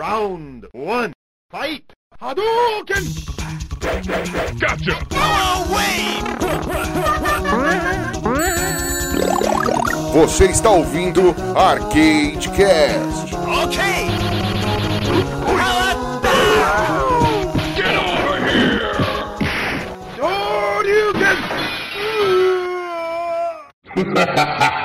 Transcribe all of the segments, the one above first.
Round one. Fight! Hadouken! Gotcha! Você está ouvindo Arcade Cast. Get over here! Hadouken!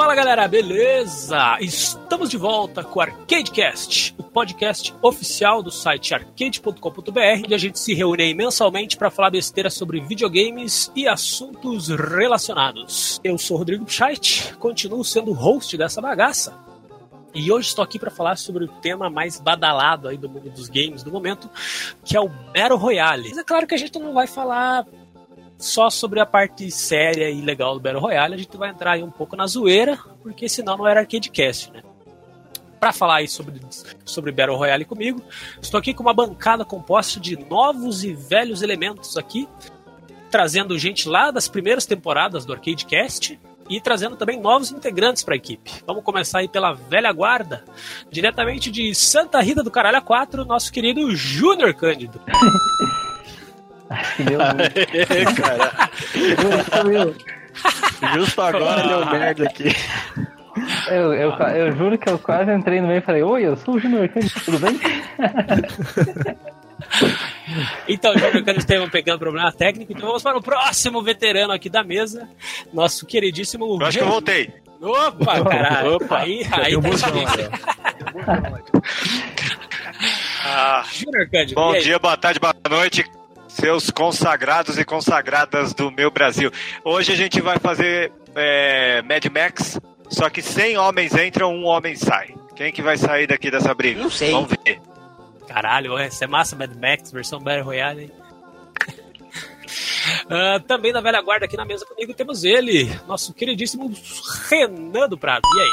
Fala galera, beleza? Estamos de volta com o ArcadeCast, o podcast oficial do site arcade.com.br, onde a gente se reúne mensalmente para falar besteira sobre videogames e assuntos relacionados. Eu sou Rodrigo Pichait, continuo sendo o host dessa bagaça. E hoje estou aqui para falar sobre o tema mais badalado aí do mundo dos games do momento, que é o Battle Royale. Mas é claro que a gente não vai falar só sobre a parte séria e legal do Battle Royale, a gente vai entrar aí um pouco na zoeira, porque senão não era Arcadecast, né? Para falar aí sobre, sobre Battle Royale comigo, estou aqui com uma bancada composta de novos e velhos elementos aqui, trazendo gente lá das primeiras temporadas do Arcadecast e trazendo também novos integrantes para a equipe. Vamos começar aí pela velha guarda, diretamente de Santa Rita do Caralho 4, nosso querido Júnior Cândido. Acho que deu muito. cara. Justo, meu. Justo agora deu merda aqui. Eu, eu, eu juro que eu quase entrei no meio e falei, oi, eu sou o Junior Cândido, tudo bem? Então, o Júnior Cândido teve um pequeno problema técnico, então vamos para o próximo veterano aqui da mesa, nosso queridíssimo. Eu acho que eu voltei. Opa, caralho. Opa. aí, aí Deu tá busão, difícil. Ah, Júnior Cândido. bom dia, boa tarde, boa noite, seus consagrados e consagradas do meu Brasil. Hoje a gente vai fazer é, Mad Max, só que 100 homens entram, um homem sai. Quem que vai sair daqui dessa briga? Não sei. Vamos ver. Caralho, essa é massa Mad Max, versão Battle Royale. hein? Ah, também na velha guarda aqui na mesa comigo temos ele, nosso queridíssimo Renan do Prado. E aí?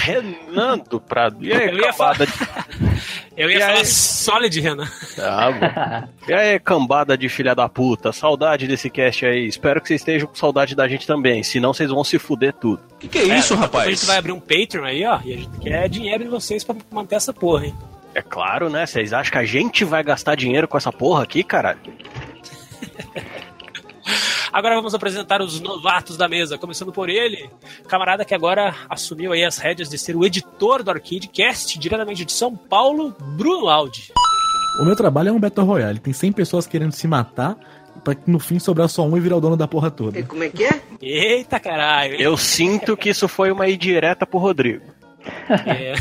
Renan do Prado. E aí, Eu ia cambada de... Eu ia E falar aí? sólido, Renan. Ah, bom. E aí, cambada de filha da puta. Saudade desse cast aí. Espero que vocês estejam com saudade da gente também. Senão vocês vão se fuder tudo. Que que é isso, A rapaz? gente vai abrir um Patreon aí, ó, e a gente quer dinheiro de vocês pra manter essa porra, hein? É claro, né? Vocês acham que a gente vai gastar dinheiro com essa porra aqui, caralho? Agora vamos apresentar os novatos da mesa, começando por ele, camarada que agora assumiu aí as rédeas de ser o editor do Arcadecast, diretamente de São Paulo, Bruno Aldi. O meu trabalho é um Battle Royale. Tem 100 pessoas querendo se matar pra que no fim sobrar só um e virar o dono da porra toda. Como é que é? Eita caralho, hein? Eu sinto que isso foi uma indireta pro Rodrigo. É.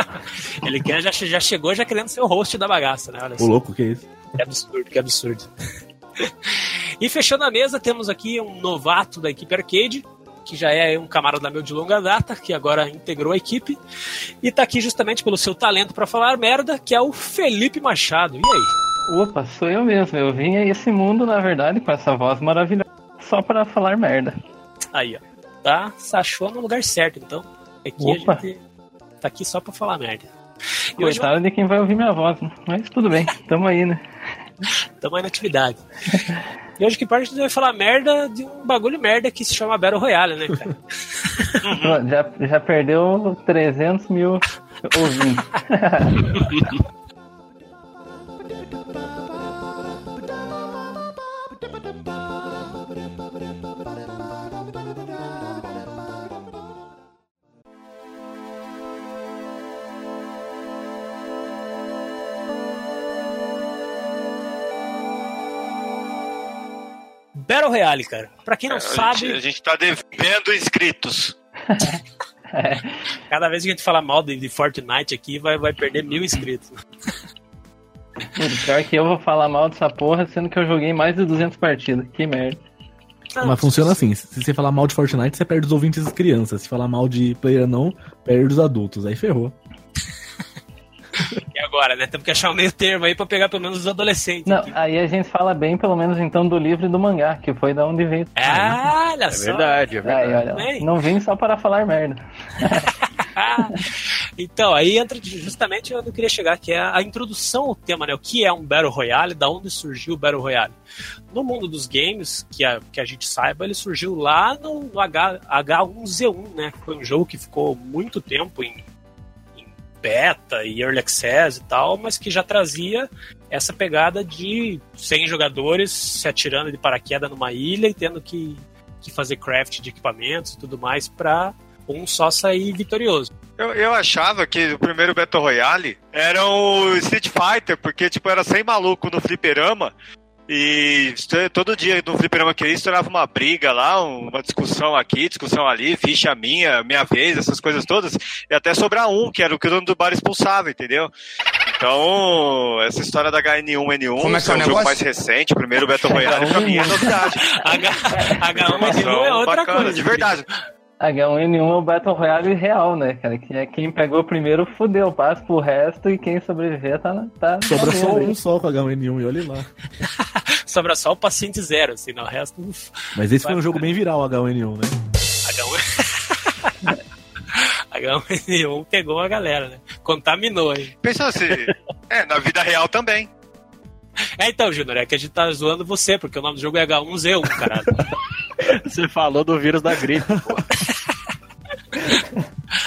Ele quer, já, já chegou já querendo ser o host da bagaça, né? Olha O só. louco, que é isso? Que absurdo, que absurdo. e fechando a mesa, temos aqui um novato da equipe Arcade, que já é um camarada meu de longa data, que agora integrou a equipe, e tá aqui justamente pelo seu talento pra falar merda, que é o Felipe Machado. E aí? Opa, sou eu mesmo. Eu vim a esse mundo, na verdade, com essa voz maravilhosa, só pra falar merda. Aí, ó. Tá? Se achou no lugar certo, então. Aqui Opa. a gente tá aqui só pra falar merda. E hoje Coitado de quem vai ouvir minha voz, né? mas tudo bem, tamo aí, né? Aí na atividade. E hoje que parte a gente vai falar merda de um bagulho merda que se chama Battle Royale, né, cara? Já, já perdeu 300 mil ouvintes. Battle Royale, cara. Pra quem não A gente, sabe, a gente tá devendo inscritos. cada vez que a gente fala mal de, de Fortnite aqui, vai, vai perder mil inscritos. Pior que eu vou falar mal dessa porra, sendo que eu joguei mais de 200 partidas. Que merda. Mas funciona assim: se você falar mal de Fortnite, você perde os ouvintes das crianças. Se falar mal de player não, perde os adultos. Aí ferrou. Agora, né? Temos que achar um meio termo aí pra pegar pelo menos os adolescentes. Não, aqui. aí a gente fala bem, pelo menos então, do livro e do mangá, que foi da onde veio. Ah, olha É só. verdade, é Aí, verdade. olha lá. Bem. Não vim só para falar merda. então, aí entra justamente onde eu queria chegar, que é a introdução ao tema, né? O que é um Battle Royale, da onde surgiu o Battle Royale. No mundo dos games, que a, que a gente saiba, ele surgiu lá no, no H, H1Z1, né? Foi um jogo que ficou muito tempo em, em beta e early access e tal, mas que já trazia essa pegada de 100 jogadores se atirando de paraquedas numa ilha e tendo que, que fazer craft de equipamentos e tudo mais para um só sair vitorioso. Eu, eu achava que o primeiro Battle Royale era o Street Fighter, porque tipo, era sem maluco no fliperama. E todo dia no fliperama que eu ia, estourava uma briga lá, uma discussão aqui, discussão ali, ficha minha, minha vez, essas coisas todas. E até sobrar um, que era o que o dono do bar expulsava, entendeu? Então, essa história da HN1N1 Como é que é o um jogo mais recente, o primeiro Battle Royale, pra mim é novidade. H, H1N1 é outra bacana, coisa. De verdade. H1N1 é o Battle Royale real, né, cara? Que é quem pegou primeiro fudeu, passa pro resto e quem sobreviver tá na. Tá Sobra só um só com H1N1 e olha lá. Sobra só o paciente zero, assim, não, o resto. uf, Mas esse foi um jogo bem viral, H1N1, né? H1. H1N1 pegou a galera, né? Contaminou, hein? Pensa assim, é, na vida real também. É então, Júnior, é que a gente tá zoando você, porque o nome do jogo é H1Z1, caralho. Você falou do vírus da gripe.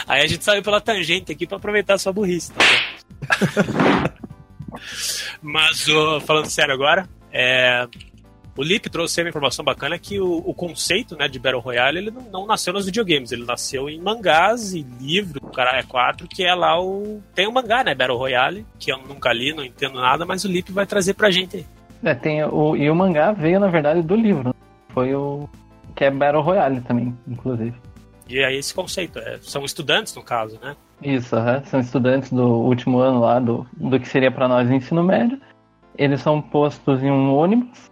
Aí a gente saiu pela tangente aqui pra aproveitar a sua burrice, tá? Mas, ô, falando sério agora, é, o Lip trouxe uma informação bacana que o, o conceito né, de Battle Royale ele não, não nasceu nos videogames, ele nasceu em mangás e livro, o cara é 4, que é lá o. Tem um mangá, né? Battle Royale, que eu nunca li, não entendo nada, mas o Lip vai trazer pra gente aí. É, tem o, e o mangá veio, na verdade, do livro. né? Foi o. Que é Battle Royale também, inclusive. E aí esse conceito, é, são estudantes no caso, né? Isso, aham. são estudantes do último ano lá, do, do que seria pra nós ensino médio. Eles são postos em um ônibus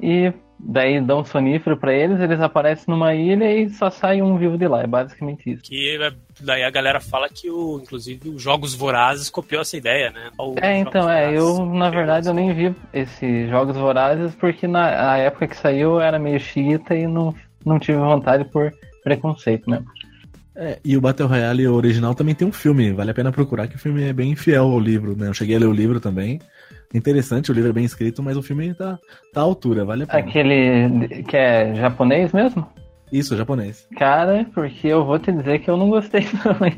e daí dão sonífero pra eles, eles aparecem numa ilha e só sai um vivo de lá. É basicamente isso. Que é, daí a galera fala que o, inclusive, o Jogos Vorazes copiou essa ideia, né? O É, então, Jogos é, eu na verdade eu nem vi esses Jogos Vorazes porque na época que saiu eu era meio xiita e não, não tive vontade por preconceito mesmo. É, e o Battle Royale original também tem um filme, vale a pena procurar, que o filme é bem fiel ao livro, né? Eu cheguei a ler o livro também. Interessante, o livro é bem escrito, mas o filme tá, tá à altura, vale a pena. Aquele que é japonês mesmo? Isso, japonês. Cara, porque eu vou te dizer que eu não gostei hein?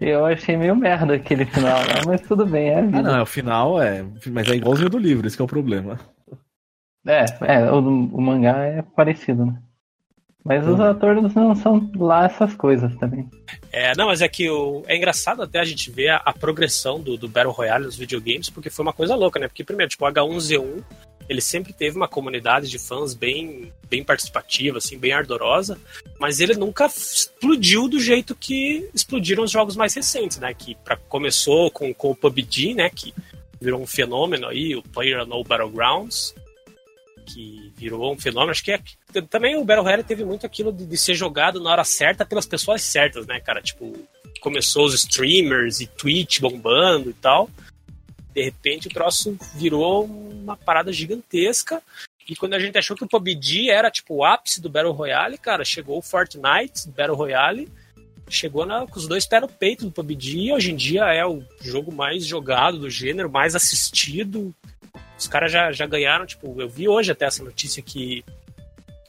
eu achei meio merda aquele final lá, mas tudo bem, é. Ah, não, é o final é. Mas é igualzinho do livro, esse que é o problema. É, é o, o mangá é parecido, né? Mas os atores não são lá essas coisas também. É, não, mas é que o, é engraçado até a gente ver a, a progressão do, do Battle Royale nos videogames, porque foi uma coisa louca, né? Porque, primeiro, tipo, o H1Z1, ele sempre teve uma comunidade de fãs bem, bem participativa, assim, bem ardorosa, mas ele nunca explodiu do jeito que explodiram os jogos mais recentes, né? Que pra, começou com, com o PUBG, né? Que virou um fenômeno aí, o PlayerUnknown Battlegrounds, que virou um fenômeno. Acho que é, também o Battle Royale teve muito aquilo de, de, ser jogado na hora certa pelas pessoas certas, né, cara? Tipo, começou os streamers e Twitch bombando e tal. De repente o troço virou uma parada gigantesca. E quando a gente achou que o PUBG era tipo o ápice do Battle Royale, cara, chegou o Fortnite Battle Royale, chegou na, com os dois pés no peito do PUBG. E hoje em dia é o jogo mais jogado do gênero, mais assistido. Os caras já, já ganharam, tipo, eu vi hoje até essa notícia que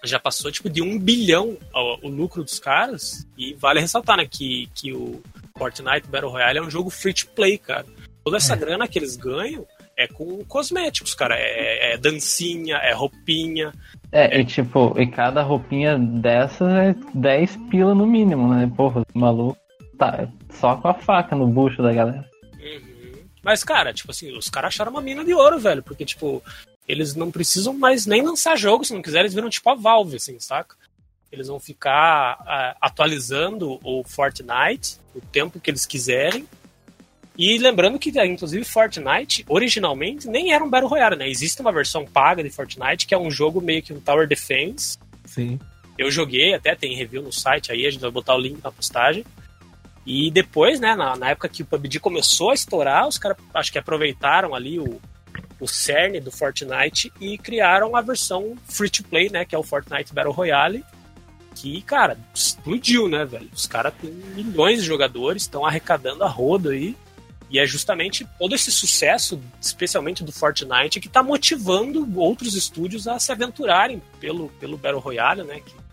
já passou tipo de um bilhão o, o lucro dos caras. E vale ressaltar, né, que, que o Fortnite Battle Royale é um jogo free to play, cara. Toda essa é. grana que eles ganham é com cosméticos, cara. É, é dancinha, é roupinha. É, é, e tipo, e cada roupinha dessas é 10 pila no mínimo, né? Porra, o maluco tá só com a faca no bucho da galera. Mas, cara, tipo assim, os caras acharam uma mina de ouro, velho. Porque, tipo, eles não precisam mais nem lançar jogo, se não quiser, eles viram tipo a Valve, assim, saca? Eles vão ficar uh, atualizando o Fortnite o tempo que eles quiserem. E lembrando que, inclusive, Fortnite, originalmente, nem era um Battle Royale, né? Existe uma versão paga de Fortnite, que é um jogo meio que um Tower Defense. Sim. Eu joguei, até tem review no site aí, a gente vai botar o link na postagem. E depois, né, na, na época que o PUBG começou a estourar, os caras acho que aproveitaram ali o, o cerne do Fortnite e criaram a versão free to play, né, que é o Fortnite Battle Royale. que, cara, explodiu, né, velho? Os caras têm milhões de jogadores, estão arrecadando a roda aí. E é justamente todo esse sucesso, especialmente do Fortnite, que está motivando outros estúdios a se aventurarem pelo, pelo Battle Royale, né? Que,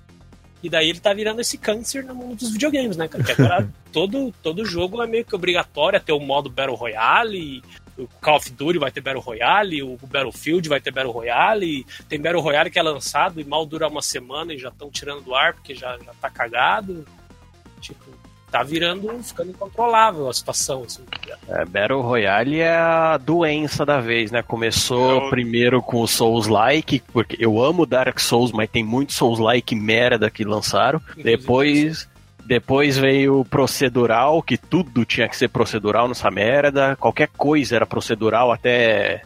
e daí ele tá virando esse câncer no mundo dos videogames, né, cara? Que agora todo, todo jogo é meio que obrigatório a ter o modo Battle Royale, o Call of Duty vai ter Battle Royale, o Battlefield vai ter Battle Royale, tem Battle Royale que é lançado e mal dura uma semana e já estão tirando do ar porque já, já tá cagado. Tipo, tá virando, ficando incontrolável a situação. Assim. É, Battle Royale é a doença da vez, né? Começou Eu- primeiro com o Souls-like, porque eu amo Dark Souls, mas tem muito Souls-like merda que lançaram. Inclusive, Depois, depois veio o procedural, que tudo tinha que ser procedural nessa merda. Qualquer coisa era procedural, até,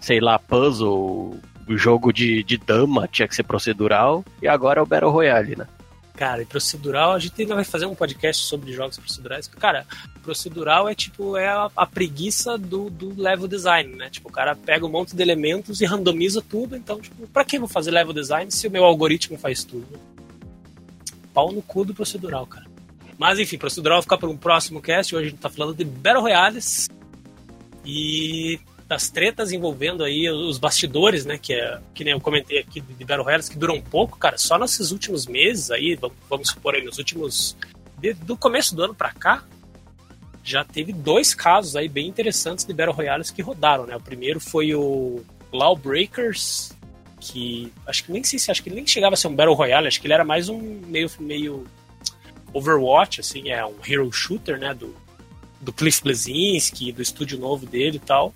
sei lá, puzzle, o jogo de, de dama tinha que ser procedural. E agora é o Battle Royale, né? Cara, e procedural, a gente ainda vai fazer um podcast sobre jogos procedurais. Cara, procedural é tipo, é a, a preguiça do, do level design, né? Tipo, o cara pega um monte de elementos e randomiza tudo. Então, tipo, pra que eu vou fazer level design se o meu algoritmo faz tudo? Pau no cu do procedural, cara. Mas enfim, procedural vai ficar para um próximo cast. Hoje a gente tá falando de Battle Royales e das tretas envolvendo aí os bastidores, né? Que é que nem eu comentei aqui de Battle Royales que duram pouco, cara. Só nesses últimos meses aí, vamos, supor aí, nos últimos. de- do começo do ano pra cá, já teve dois casos aí bem interessantes de Battle Royales que rodaram, né? O primeiro foi o Lawbreakers, que acho que nem sei se acho que nem chegava a ser um Battle Royale, acho que ele era mais um meio meio Overwatch, assim, é um hero shooter, né, do, do Cliff Bleszinski, do estúdio novo dele e tal.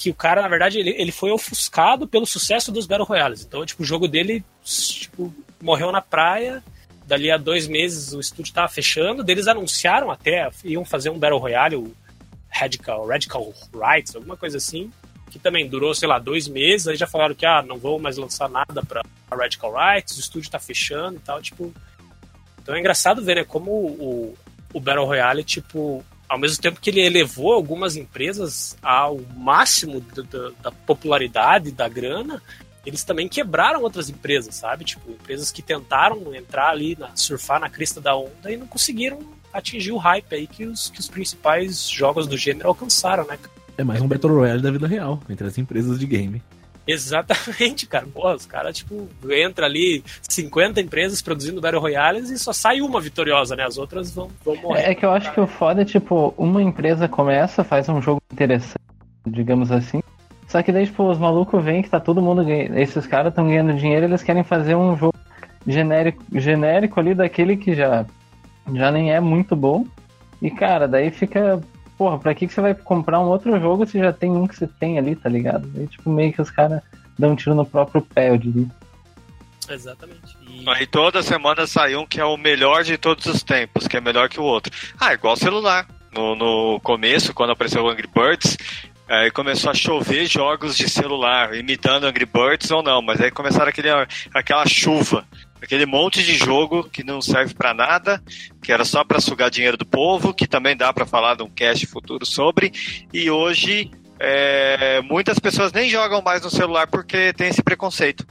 Que o cara, na verdade, ele, ele foi ofuscado pelo sucesso dos Battle Royales. Então, tipo, o jogo dele, tipo, morreu na praia. Dali a dois meses o estúdio tava fechando. Eles anunciaram até, iam fazer um Battle Royale, o Radical, Radical Rights, alguma coisa assim. Que também durou, sei lá, dois meses. Aí já falaram que, ah, não vou mais lançar nada pra Radical Rights, o estúdio tá fechando e tal. Tipo, então é engraçado ver, né, como o, o Battle Royale, tipo, ao mesmo tempo que ele elevou algumas empresas ao máximo da, da- da popularidade, da grana, eles também quebraram outras empresas, sabe? Tipo, empresas que tentaram entrar ali, na, surfar na crista da onda e não conseguiram atingir o hype aí que os, que os principais jogos do gênero alcançaram, né? É mais um Battle Royale da vida real, entre as empresas de game. Exatamente, cara. Pô, os caras, tipo, entra ali 50 empresas produzindo Battle Royales e só sai uma vitoriosa, né? As outras vão, vão morrer. É que eu acho que o foda é, tipo, uma empresa começa, faz um jogo interessante, digamos assim. Só que daí, tipo, os malucos veem que tá todo mundo ganhando. Esses caras estão ganhando dinheiro eles querem fazer um jogo genérico, genérico ali daquele que já, já nem é muito bom. E, cara, daí fica. Porra, pra que, que você vai comprar um outro jogo se já tem um que você tem ali, tá ligado? Daí, tipo, meio que os caras dão um tiro no próprio pé, eu diria. Exatamente. E- Aí toda semana sai um que é o melhor de todos os tempos, que é melhor que o outro. Ah, igual celular. No, no começo, quando apareceu o Angry Birds, aí começou a chover jogos de celular, imitando Angry Birds ou não, mas aí começaram aquele, aquela chuva, aquele monte de jogo que não serve pra nada, que era só pra sugar dinheiro do povo, que também dá pra falar de um cast futuro sobre, e hoje é, muitas pessoas nem jogam mais no celular porque tem esse preconceito.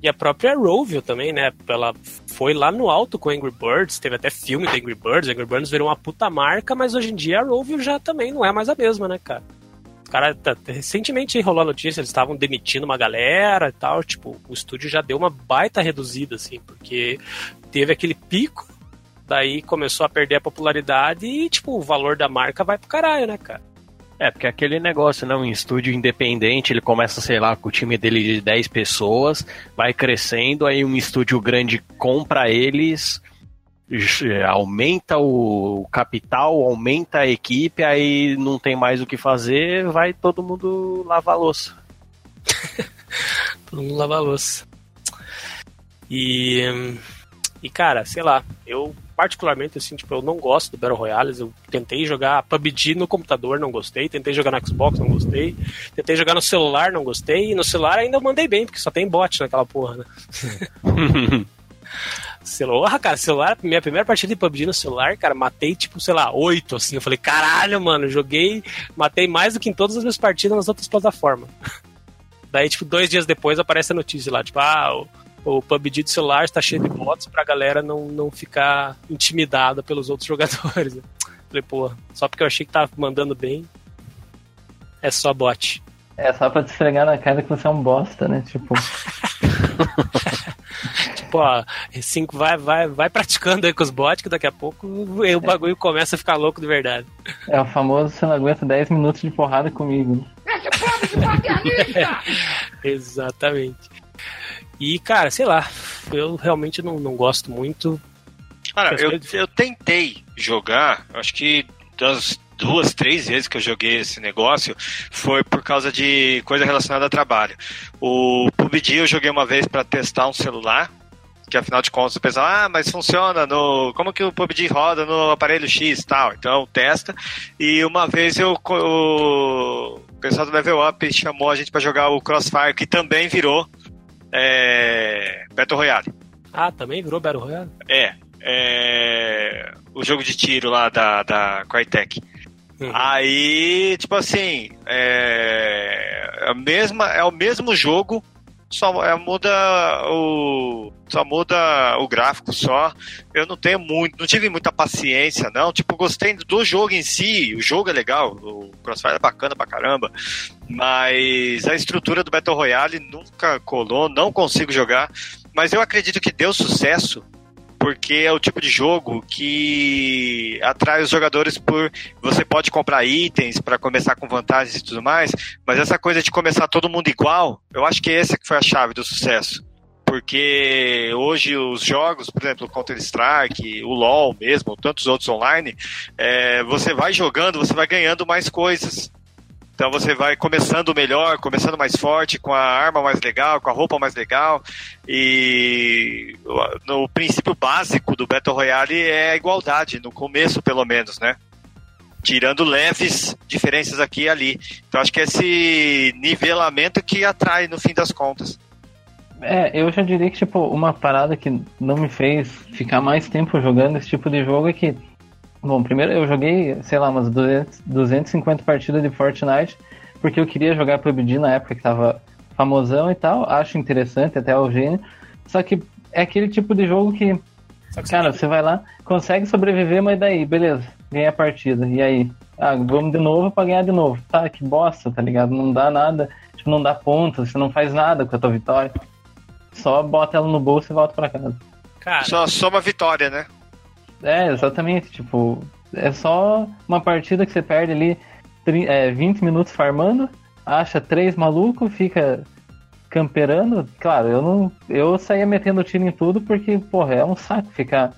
E a própria Rovio também, né? Ela foi lá no alto com Angry Birds, teve até filme do Angry Birds, Angry Birds virou uma puta marca, mas hoje em dia a Rovio já também não é mais a mesma, né, cara? Os caras, tá- recentemente rolou a notícia, eles estavam demitindo uma galera e tal, tipo, o estúdio já deu uma baita reduzida, assim, porque teve aquele pico, daí começou a perder a popularidade e, tipo, o valor da marca vai pro caralho, né, cara? É, porque aquele negócio, né? Um estúdio independente, ele começa, sei lá, com o time dele de 10 pessoas, vai crescendo, aí um estúdio grande compra eles, aumenta o capital, aumenta a equipe, aí não tem mais o que fazer, vai todo mundo lavar a louça. Todo mundo lava a louça. E, e cara, sei lá, eu particularmente assim, tipo, eu não gosto do Battle Royales. Eu tentei jogar PUBG no computador, não gostei. Tentei jogar no Xbox, não gostei. Tentei jogar no celular, não gostei. E no celular ainda eu mandei bem, porque só tem bot naquela porra, né? Celular, cara, celular, minha primeira partida de PUBG no celular, cara, matei tipo, sei lá, oito, assim. Eu falei, caralho, mano, joguei, matei mais do que em todas as minhas partidas nas outras plataformas. Daí, tipo, dois dias depois aparece a notícia lá, tipo, ah, o o PUBG de celular está cheio de bots pra galera não, não ficar intimidada pelos outros jogadores. né? Falei, pô, só porque eu achei que tava mandando bem, é só bot. É só pra te esfregar na cara que você é um bosta, né? Tipo, Tipo, ó, cinco, vai, vai, vai praticando aí com os bots, que daqui a pouco o bagulho começa a ficar louco de verdade. é o famoso você não aguenta 10 minutos de porrada comigo. né? Exatamente. E, cara, sei lá, eu realmente não, não gosto muito. Cara, eu, eu tentei jogar, acho que das duas, três vezes que eu joguei esse negócio foi por causa de coisa relacionada a trabalho. O PUBG eu joguei uma vez para testar um celular, que afinal de contas eu pensava, ah, mas funciona no. Como que o PUBG roda no aparelho X e tal? Então testa. E uma vez eu. O pessoal do Level Up chamou a gente para jogar o Crossfire, que também virou é, Battle Royale. Ah, também virou Battle Royale? É, é, o jogo de tiro lá da, da Crytek. Uhum. Aí, tipo assim, é, a mesma, é o mesmo jogo, só é, muda o só muda o gráfico só. Eu não tenho muito, não tive muita paciência não. Tipo, gostei do jogo em si, o jogo é legal, o Crossfire é bacana pra caramba, mas a estrutura do Battle Royale nunca colou, não consigo jogar. Mas eu acredito que deu sucesso porque é o tipo de jogo que atrai os jogadores por você pode comprar itens para começar com vantagens e tudo mais, mas essa coisa de começar todo mundo igual, eu acho que essa que foi a chave do sucesso. Porque hoje os jogos, por exemplo, Counter-Strike, o LoL mesmo, tantos outros online, é, você vai jogando, você vai ganhando mais coisas. Então você vai começando melhor, começando mais forte, com a arma mais legal, com a roupa mais legal. E no princípio básico do Battle Royale é a igualdade, no começo pelo menos, né? Tirando leves diferenças aqui e ali. Então acho que é esse nivelamento que atrai no fim das contas. É, eu já diria que, tipo, uma parada que não me fez ficar mais tempo jogando esse tipo de jogo é que, bom, primeiro eu joguei, sei lá, umas 200, 250 partidas de Fortnite, porque eu queria jogar PUBG na época que tava famosão e tal, acho interessante até o gênio, só que é aquele tipo de jogo que, Só que cara, você vai lá, consegue sobreviver, mas daí, beleza, ganha a partida, e aí? Ah, vamos de novo pra ganhar de novo. Tá, que bosta, tá ligado? Não dá nada, tipo, não dá pontos, você não faz nada com a tua vitória. Só bota ela no bolso e volta pra casa. Cara, Só soma vitória, né? É, exatamente. Tipo, é só uma partida que você perde ali é, 20 minutos farmando, acha três malucos, fica camperando. Claro, eu não. Eu saía metendo tiro em tudo porque, porra, é um saco ficar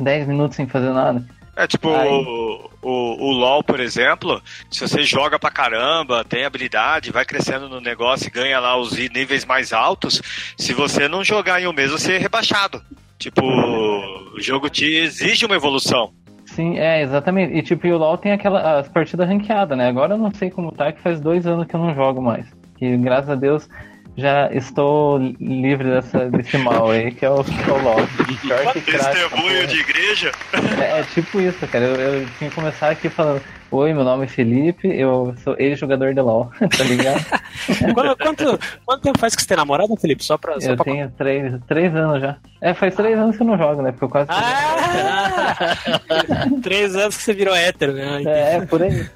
10 minutos sem fazer nada. É tipo Aí. o, o, o LoL, por exemplo, se você joga pra caramba, tem habilidade, vai crescendo no negócio e ganha lá os níveis mais altos, se você não jogar em um mês, você é rebaixado. Tipo, o jogo te exige uma evolução. Sim, é, exatamente. E tipo, o LoL tem aquela, as partidas ranqueadas, né? Agora eu não sei como tá, que faz dois anos que eu não jogo mais. E graças a Deus já estou livre dessa, desse mal aí, que é o, que é o LoL. Pior que Testemunho de igreja. É, é tipo isso, cara. Eu, eu tinha que começar aqui falando: Oi, meu nome é Felipe, eu sou ex-jogador de LoL, tá ligado? quanto, quanto, quanto tempo faz que você tem namorada, Felipe? Só pra. Só eu pra... tenho três, três anos já. É, faz três anos que eu não jogo, né? Porque eu quase. Ah! Três anos que você virou hétero, né? É, por aí.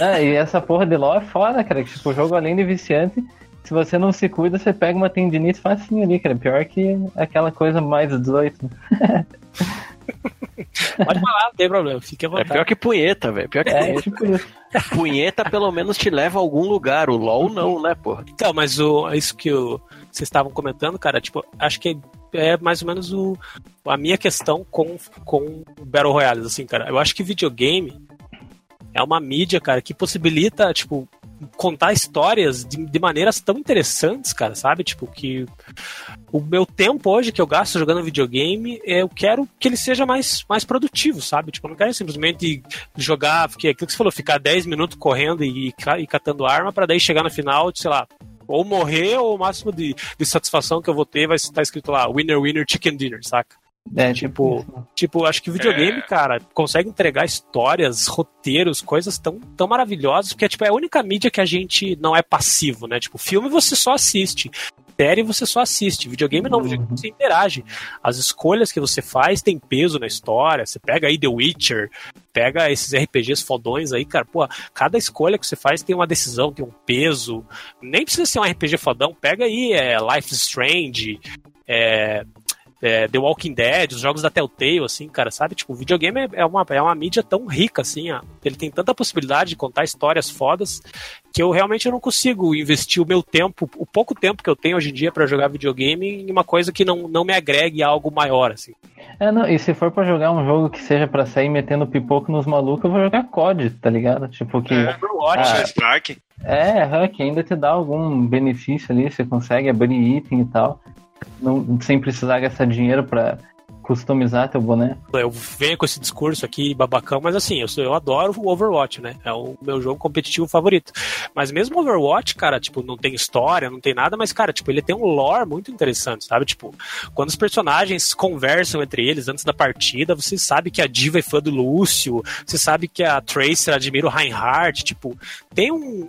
Ah, e essa porra de LoL é foda, cara. Que, tipo, o jogo além de viciante, se você não se cuida, você pega uma tendinite facinho ali, cara. Pior que aquela coisa mais 18. Pode falar, não tem problema, fique à É vontade. pior que punheta, velho. Pior que É, punheta. tipo isso. punheta pelo menos te leva a algum lugar. O LOL não, né, porra? Então, mas o, isso que o, vocês estavam comentando, cara, tipo, acho que é mais ou menos o, a minha questão com, com Battle Royales, assim, cara. Eu acho que videogame é uma mídia, cara, que possibilita, tipo, contar histórias de, de maneiras tão interessantes, cara, sabe? Tipo, que o meu tempo hoje que eu gasto jogando videogame, eu quero que ele seja mais, mais produtivo, sabe? Tipo, eu não quero simplesmente jogar, porque aquilo que você falou, ficar 10 minutos correndo e, e catando arma pra daí chegar no final, sei lá, ou morrer, ou o máximo de, de satisfação que eu vou ter vai estar escrito lá, winner, winner, chicken dinner, saca? É, Tipo, tipo. Tipo, acho que o videogame, cara, consegue entregar histórias, roteiros, coisas tão, tão maravilhosas, porque tipo, é a única mídia que a gente não é passivo, né? Tipo, filme você só assiste. matéria e você só assiste. Videogame não, videogame você interage. As escolhas que você faz têm peso na história. Você pega aí The Witcher, pega esses RPGs fodões aí, cara, pô, cada escolha que você faz tem uma decisão, tem um peso. Nem precisa ser um RPG fodão, pega aí é, Life is Strange, é, é, The Walking Dead, os jogos da Telltale, assim, cara, sabe? Tipo, o videogame é, é uma, é uma mídia tão rica, assim, ó. ele tem tanta possibilidade de contar histórias fodas que eu realmente não consigo investir o meu tempo, o pouco tempo que eu tenho hoje em dia para jogar videogame em uma coisa que não, não me agregue a algo maior, assim. É, não, e se for pra jogar um jogo que seja pra sair metendo pipoco nos malucos, eu vou jogar COD, tá ligado? Tipo que. É, Overwatch, Ah. Strike. É, hack ainda te dá algum benefício ali, você consegue abrir item e tal. Não, sem precisar gastar dinheiro pra customizar teu boneco. Eu venho com esse discurso aqui babacão, mas assim, eu, eu adoro o Overwatch, né? É o meu jogo competitivo favorito. Mas mesmo o Overwatch, cara, tipo, não tem história, não tem nada, mas, cara, tipo, ele tem um lore muito interessante, sabe? Tipo, quando os personagens conversam entre eles antes da partida, você sabe que a Diva é fã do Lúcio, você sabe que a Tracer admira o Reinhardt, tipo, tem um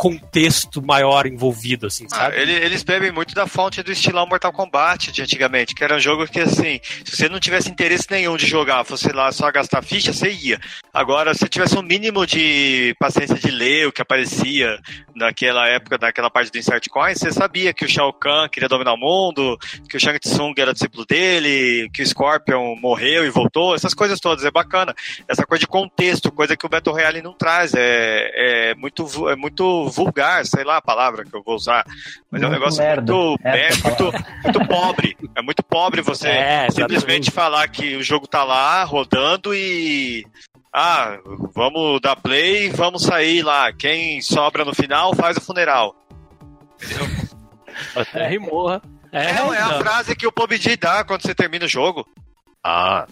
contexto maior envolvido, assim, Ah, sabe? ele- eles bebem muito da fonte do estilão Mortal Kombat de antigamente, que era um jogo que, assim, se você não tivesse interesse nenhum de jogar, fosse lá só gastar ficha, você ia. Agora, se tivesse um mínimo de paciência de ler o que aparecia naquela época, naquela parte do Insert Coin, você sabia que o Shao Kahn queria dominar o mundo, que o Shang Tsung era discípulo dele, que o Scorpion morreu e voltou, essas coisas todas, é bacana. Essa coisa de contexto, coisa que o Battle Royale não traz, é, é, muito, é muito vulgar, sei lá a palavra que eu vou usar, mas é um Muito negócio merda. muito, Essa é muito, muito pobre. É muito pobre você É, simplesmente falar que o jogo tá lá rodando e. Ah, vamos dar play, vamos sair lá. Quem sobra no final faz o funeral. Até rimou. É, É, é a não, frase que o PUBG dá quando você termina o jogo. Ah,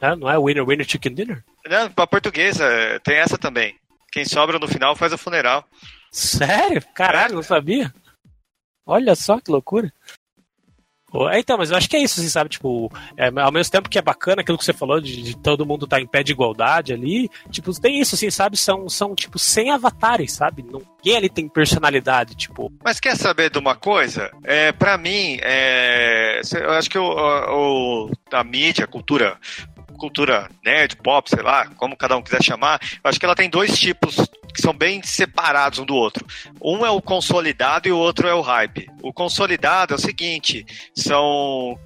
é, não é winner, winner, chicken dinner? Né? Pra portuguesa, é, tem essa também. Quem sobra no final faz o funeral. Sério? Caralho, não sabia? Olha só que loucura. É, Então, mas eu acho que é isso, assim, sabe? Tipo, é, ao mesmo tempo que é bacana aquilo que você falou de, de todo mundo estar em pé de igualdade ali, tipo, tem isso, assim, sabe? São, são tipo, 100 avatares, sabe? Ninguém ali tem personalidade, tipo. Mas quer saber de uma coisa? É, para mim, é, eu acho que o, o- a mídia, a cultura, cultura nerd, pop, sei lá, como cada um quiser chamar, eu acho que ela tem dois tipos que são bem separados um do outro. Um é o consolidado e o outro é o hype. O consolidado é o seguinte: são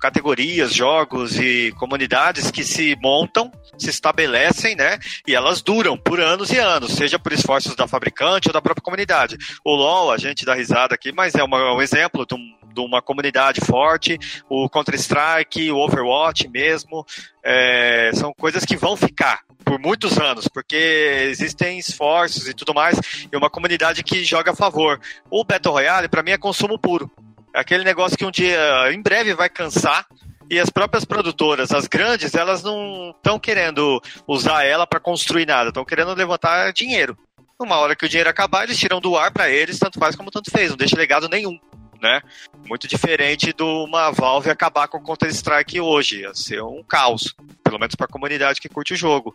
categorias, jogos e comunidades que se montam, se estabelecem, né? E elas duram por anos e anos, seja por esforços da fabricante ou da própria comunidade. O LoL, a gente dá risada aqui, mas é uma- um exemplo de, um- de uma comunidade forte. O Counter-Strike, o Overwatch mesmo, é, são coisas que vão ficar por muitos anos, porque existem esforços e tudo mais, e uma comunidade que joga a favor. O Battle Royale, para mim, é consumo puro. É aquele negócio que um dia, em breve, vai cansar. E as próprias produtoras, as grandes, elas não estão querendo usar ela para construir nada, estão querendo levantar dinheiro. Uma hora que o dinheiro acabar, eles tiram do ar para eles, tanto faz como tanto fez, não deixa legado nenhum, né? Muito diferente de uma Valve acabar com o Counter-Strike hoje, ia ser um caos, pelo menos para a comunidade que curte o jogo.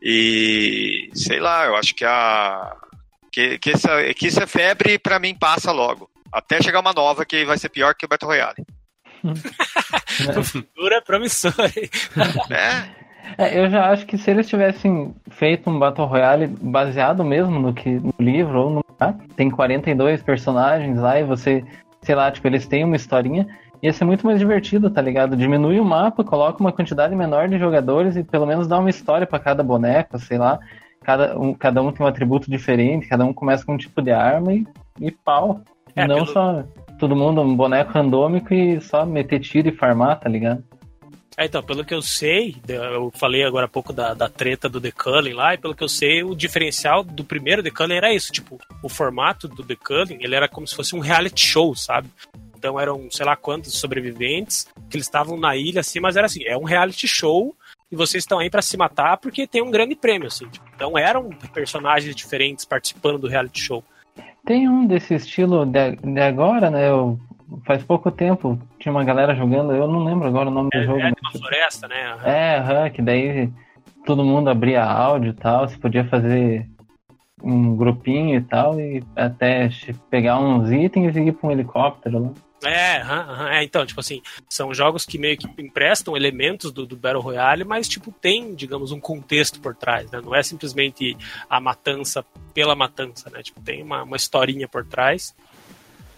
E sei lá, eu acho que a que, que, essa, que isso é febre para mim passa logo. Até chegar uma nova que vai ser pior que o Battle Royale. Dura promissora. hein? É, É, eu já acho que se eles tivessem feito um Battle Royale baseado mesmo no que no livro ou no ah, tem 42 personagens lá e você, sei lá, tipo, eles têm uma historinha, ia ser muito mais divertido, tá ligado? Diminui o mapa, coloca uma quantidade menor de jogadores e pelo menos dá uma história pra cada boneco, sei lá. Cada um, cada um tem um atributo diferente, cada um começa com um tipo de arma e, e pau. É, Não pelo- só todo mundo um boneco randômico e só meter tiro e farmar, tá ligado? É, então, pelo que eu sei, eu falei agora há pouco da, da treta do The Culling lá, e pelo que eu sei, o diferencial do primeiro The Culling era isso, tipo, o formato do The Culling, ele era como se fosse um reality show, sabe? Então eram, sei lá quantos sobreviventes, que eles estavam na ilha, assim, mas era assim, é um reality show, e vocês estão aí pra se matar porque tem um grande prêmio, assim. tipo, então eram personagens diferentes participando do reality show. Tem um desse estilo de, de agora, né? Eu, faz pouco tempo tinha uma galera jogando, eu não lembro agora o nome É, do jogo. é mas- uma floresta, né? É, aham, que daí todo mundo abria áudio e tal, você podia fazer um grupinho e tal, e até pegar uns itens e ir pra um helicóptero lá. É, aham, aham, é, então, tipo assim, são jogos que meio que emprestam elementos do, do Battle Royale, mas, tipo, tem, digamos, um contexto por trás, né? Não é simplesmente a matança pela matança, né? Tipo, tem uma, uma historinha por trás.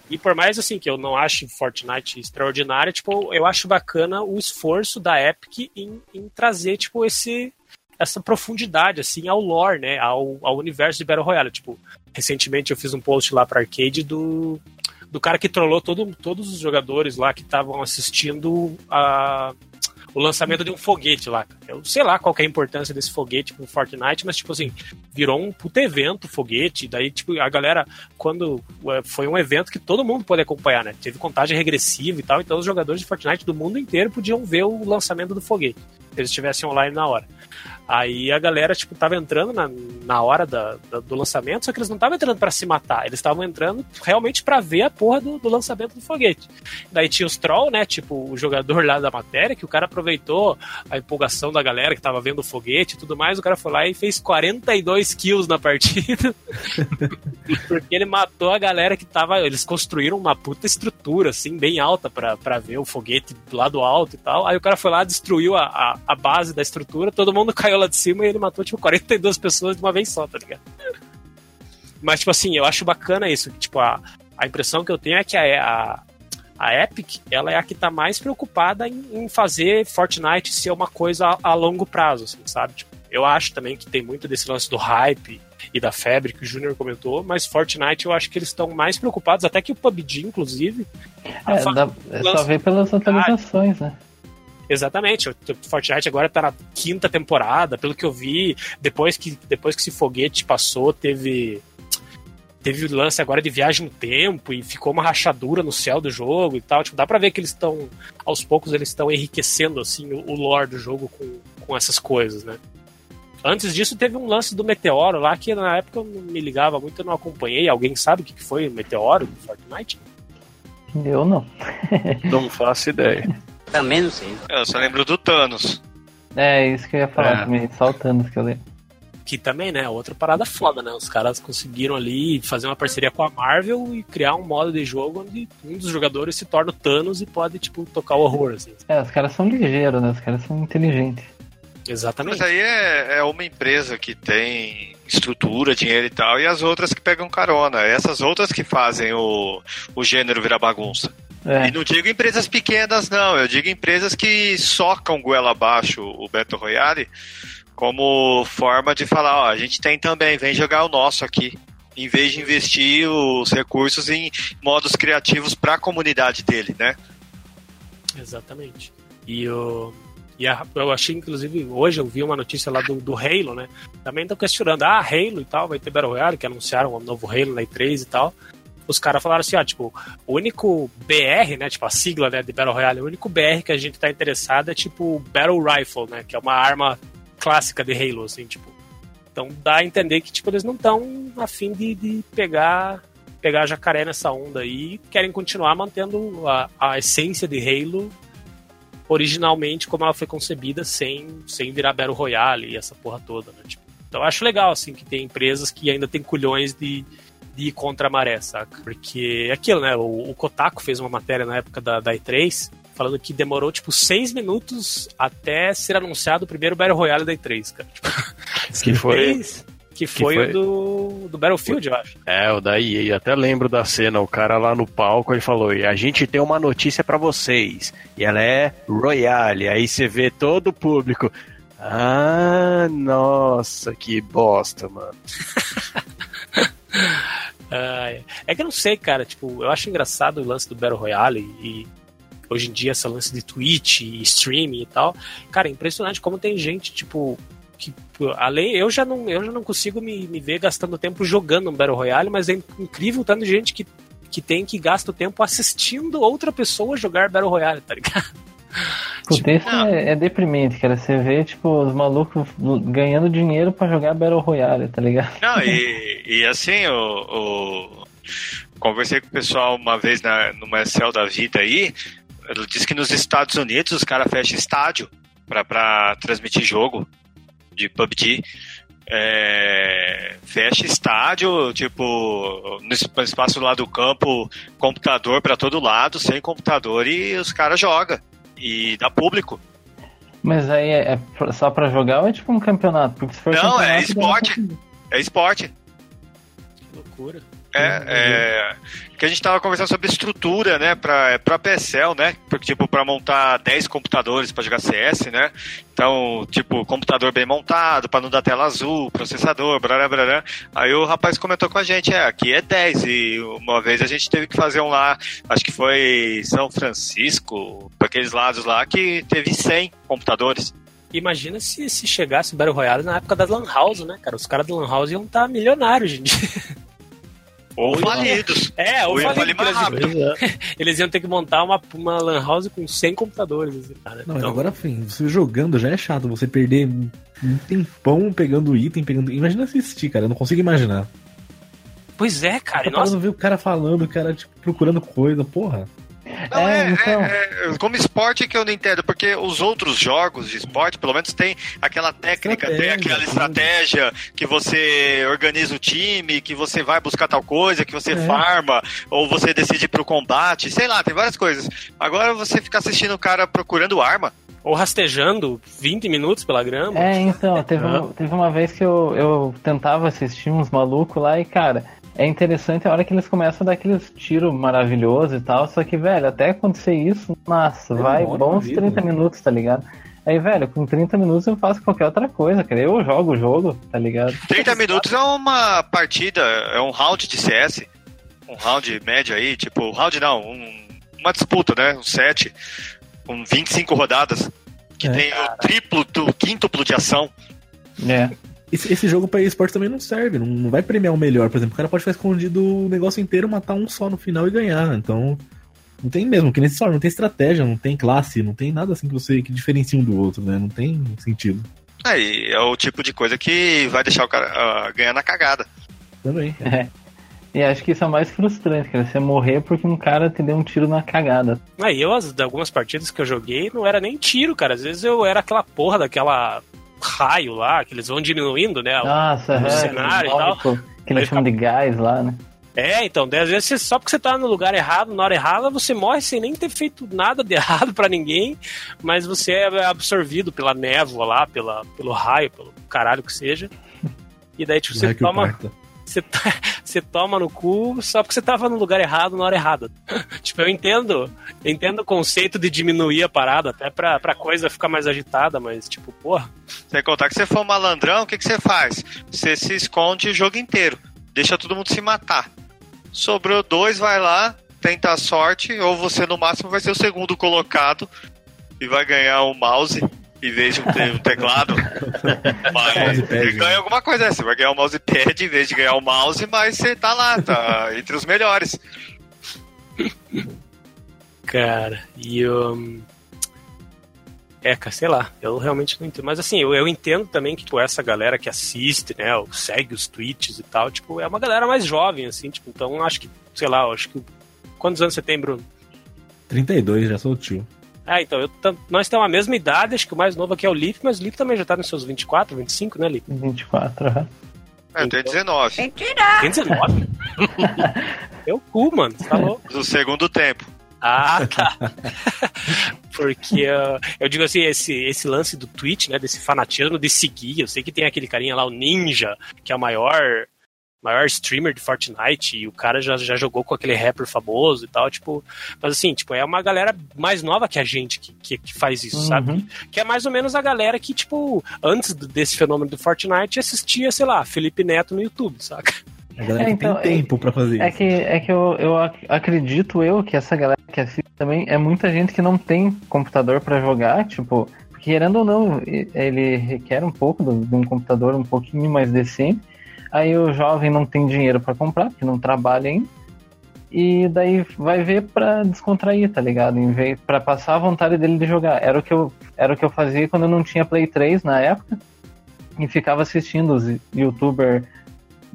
E por mais, assim, que eu não ache Fortnite extraordinário, tipo, eu acho bacana o esforço da Epic em, em trazer, tipo, esse essa profundidade, assim, ao lore, né? Ao, ao universo de Battle Royale. Tipo, recentemente eu fiz um post lá pra arcade do do cara que trollou todo, todos os jogadores lá que estavam assistindo a, o lançamento de um foguete lá. Eu sei lá qual é a importância desse foguete pro Fortnite, mas, tipo assim, virou um puto evento foguete. Daí, tipo, a galera, quando foi um evento que todo mundo pode acompanhar, né? Teve contagem regressiva e tal, então os jogadores de Fortnite do mundo inteiro podiam ver o lançamento do foguete, eles estivessem online na hora. Aí a galera, tipo, tava entrando na, na hora da, da do lançamento, só que eles não estavam entrando para se matar, eles estavam entrando realmente para ver a porra do, do, lançamento do foguete. Daí tinha os troll, né? Tipo, o jogador lá da matéria, que o cara aproveitou a empolgação da galera que tava vendo o foguete e tudo mais, o cara foi lá e fez 42 kills na partida. porque ele matou a galera que tava. Eles construíram uma puta estrutura, assim, bem alta para ver o foguete do lado alto e tal. Aí o cara foi lá, destruiu a, a, a base da estrutura, todo mundo caiu lá de cima e ele matou, tipo, 42 pessoas de uma vez só, tá ligado? Mas, tipo assim, eu acho bacana isso. Tipo, a, a impressão que eu tenho é que a, a, a Epic, ela é a que tá mais preocupada em, em fazer Fortnite ser uma coisa a, a longo prazo, assim, sabe? Tipo, eu acho também que tem muito desse lance do hype e da febre que o Júnior comentou, mas Fortnite eu acho que eles estão mais preocupados, até que o PUBG, inclusive. É, dá, é só ver pelas atualizações, né? Exatamente. O Fortnite agora tá na quinta temporada, pelo que eu vi. Depois que, depois que esse foguete passou, teve. Teve o lance agora de viagem no tempo e ficou uma rachadura no céu do jogo e tal. Tipo, dá pra ver que eles estão. Aos poucos eles estão enriquecendo assim o, o lore do jogo com, com essas coisas, né? Antes disso, teve um lance do Meteoro lá que na época eu não me ligava muito, eu não acompanhei. Alguém sabe o que foi o Meteoro do Fortnite? Eu não. não faço ideia. Também não sei. Eu só lembro do Thanos. É, isso que eu ia falar é. também, só o Thanos que eu lembro. Que também, né, outra parada foda, né? Os caras conseguiram ali fazer uma parceria com a Marvel e criar um modo de jogo onde um dos jogadores se torna o Thanos e pode, tipo, tocar o horror, assim. É, os caras são ligeiros, né? Os caras são inteligentes. Exatamente. Mas aí é, é uma empresa que tem estrutura, dinheiro e tal, e as outras que pegam carona. Essas outras que fazem o, o gênero virar bagunça. É. E não digo empresas pequenas, não. Eu digo empresas que socam goela abaixo o Battle Royale como forma de falar, ó, a gente tem também, vem jogar o nosso aqui. Em vez de investir os recursos em modos criativos para a comunidade dele, né? Exatamente. E o. E a, eu achei, inclusive, hoje eu vi uma notícia lá do, do Halo, né? Também estão questionando, ah, Halo e tal, vai ter Battle Royale, que anunciaram um novo Halo na E3 e tal os caras falaram assim, ó, tipo, o único BR, né, tipo, a sigla, né, de Battle Royale, o único BR que a gente tá interessado é, tipo, Battle Rifle, né, que é uma arma clássica de Halo, assim, tipo. Então dá a entender que, tipo, eles não estão afim de, de pegar pegar jacaré nessa onda e querem continuar mantendo a, a essência de Halo originalmente como ela foi concebida, sem, sem virar Battle Royale e essa porra toda, né? Tipo, então eu acho legal, assim, que tem empresas que ainda tem culhões de, de ir contra a maré, saca? Porque é aquilo, né? O, o Kotaku fez uma matéria na época da, da E3 falando que demorou, tipo, seis minutos até ser anunciado o primeiro Battle Royale da E3, cara. Tipo, que foi... Que foi, que foi, o do, do Battlefield, eu acho. É, o da EA. Até lembro da cena, o cara lá no palco, ele falou, e a gente tem uma notícia para vocês. E ela é Royale. Aí você vê todo o público. Ah, nossa, que bosta, mano. Uh, é que eu não sei, cara. Tipo, eu acho engraçado o lance do Battle Royale e hoje em dia essa lance de Twitch e streaming e tal. Cara, é impressionante como tem gente, tipo, que além eu já não eu já não consigo me, me ver gastando tempo jogando um Battle Royale, mas é incrível tanto de gente que, que tem que gasta o tempo assistindo outra pessoa jogar Battle Royale, tá ligado? Tipo, isso é, é, deprimente, cara. Você vê, tipo, os malucos ganhando dinheiro para jogar Battle Royale, tá ligado? Não, e, e assim, o, o, Conversei com o pessoal uma vez na, numa Excel da vida aí. Ele disse que nos Estados Unidos os caras fecham estádio pra, pra transmitir jogo de PUBG. É, fecha estádio, tipo, no es- no espaço lá do campo, computador pra todo lado, sem computador e os caras jogam. E dá público. Mas aí é, é só pra jogar ou é tipo um campeonato? Porque se for Não, campeonato, é esporte. É esporte. Que loucura. É, é, que a gente tava conversando sobre estrutura, né, pra, pra PSL, né, porque, tipo, pra montar 10 computadores pra jogar CS, né, então, tipo, computador bem montado, pra não dar tela azul, processador, blá, blá. Aí o rapaz comentou com a gente, é, aqui é 10, e uma vez a gente teve que fazer um lá, acho que foi São Francisco, pra aqueles lados lá, que teve 100 computadores. Imagina se, se chegasse Battle Royale na época da Lan House, né, cara? Os caras da Lan House iam estar milionários, gente. Ou falidos. É, ou Ou ia falido, falir mais por exemplo. Eles iam ter que montar uma, uma Lan House com 100 computadores. assim, cara. Não, Então, agora, enfim, você jogando já é chato. Você perder um tempão pegando item, pegando. Imagina assistir, cara. Eu não consigo imaginar. Pois é, cara. Tá e Nossa, parando ver o cara falando, o cara, tipo, procurando coisa, porra. Não, É, é, então. é- é como esporte que eu não entendo, porque os outros jogos de esporte, pelo menos, tem aquela técnica, tem Estratégia, aquela sim. estratégia que você organiza o time, que você vai buscar tal coisa, que você É. farma, ou você decide pro combate, sei lá, tem várias coisas. Agora você ficar assistindo o cara procurando arma. ou rastejando 20 minutos pela grama. É, então, teve, uma, teve uma vez que eu, eu tentava assistir uns malucos lá e, cara, é interessante a hora que eles começam a dar aqueles tiros maravilhosos e tal, só que, velho, até acontecer isso, nossa, É, vai bons vida. 30 minutos, tá ligado? Aí, velho, com 30 minutos eu faço qualquer outra coisa, cara. Eu jogo o jogo, tá ligado? 30 minutos é uma partida, é um round de CS. Um round médio aí, tipo, round não, um- uma disputa, né? Um set, com 25 rodadas, que É. tem o triplo, do quíntuplo de ação. É. Esse, esse jogo pra esporte também não serve, não, não vai premiar o melhor. Por exemplo, o cara pode ficar escondido o negócio inteiro, matar um só no final e ganhar. Então, não tem mesmo, que nem se não tem estratégia, não tem classe, não tem nada assim que você que diferencia um do outro, né? Não tem sentido. Aí é o tipo de coisa que vai deixar o cara ah, ganhar na cagada. Também. E acho que isso é o mais frustrante, cara. Você morrer porque um cara te deu um tiro na cagada. Aí eu, as, de algumas partidas que eu joguei, não era nem tiro, cara. Às vezes eu era aquela porra daquela raio lá, que eles vão diminuindo, né? Nossa, no é, cenário e tal. que eles chamam de gás lá, né? É, então, às vezes você- só porque você tá no lugar errado, na hora errada, você morre sem nem ter feito nada de errado pra ninguém, mas você é absorvido pela névoa lá, pela, pelo raio, pelo caralho que seja. E daí, tipo, você é o toma, parta. Você, tá- você toma no cu só porque você tava no lugar errado na hora errada. tipo, eu entendo, entendo o conceito de diminuir a parada, até pra, pra coisa ficar mais agitada, mas, tipo, porra. Sem contar que você for malandrão, o que, que você faz? Você se esconde o jogo inteiro. Deixa todo mundo se matar. Sobrou dois, vai lá, tenta a sorte, ou você no máximo vai ser o segundo colocado e vai ganhar um mouse em vez de um, te- um teclado. Mas Mousepad, você né? ganha alguma coisa, você vai ganhar um mousepad em vez de ganhar o mouse, mas você tá lá, tá entre os melhores. Cara, e eu. É, cara, sei lá, eu realmente não entendo. Mas assim, eu, eu entendo também que, tipo, essa galera que assiste, né, ou segue os tweets e tal, tipo, é uma galera mais jovem, assim, tipo, então acho que, sei lá, eu acho que. Quantos anos você tem, Bruno? 32, já sou o tio. Ah, então, eu, nós temos a mesma idade, acho que o mais novo aqui é o Lipe, mas o Lipe também já tá nos seus 24, 25, né, Lipe? 24, aham. É, eu tenho 19. Tem 19? Eu cu, mano, você tá louco? Do segundo tempo. Ah, tá. Porque uh, eu digo assim, esse, esse lance do Twitch, né? Desse fanatismo de seguir. Eu sei que tem aquele carinha lá, o Ninja, que é o maior, maior streamer de Fortnite, e o cara já, já jogou com aquele rapper famoso e tal, tipo. Mas assim, tipo, é uma galera mais nova que a gente que, que, que faz isso, sabe? Uhum. Que é mais ou menos a galera que, tipo, antes do- desse fenômeno do Fortnite, assistia, sei lá, Felipe Neto no YouTube, saca? A galera É, que então, tem tempo pra fazer É isso. que, é que eu, eu ac- acredito eu que essa galera que assiste também é muita gente que não tem computador pra jogar, tipo, porque querendo ou não, ele requer um pouco de um computador um pouquinho mais decente. Aí o jovem não tem dinheiro pra comprar, porque não trabalha ainda. E daí vai ver pra descontrair, tá ligado? Em vez para passar a vontade dele de jogar. Era o que eu era o que eu fazia quando eu não tinha Play 3 na época e ficava assistindo os youtuber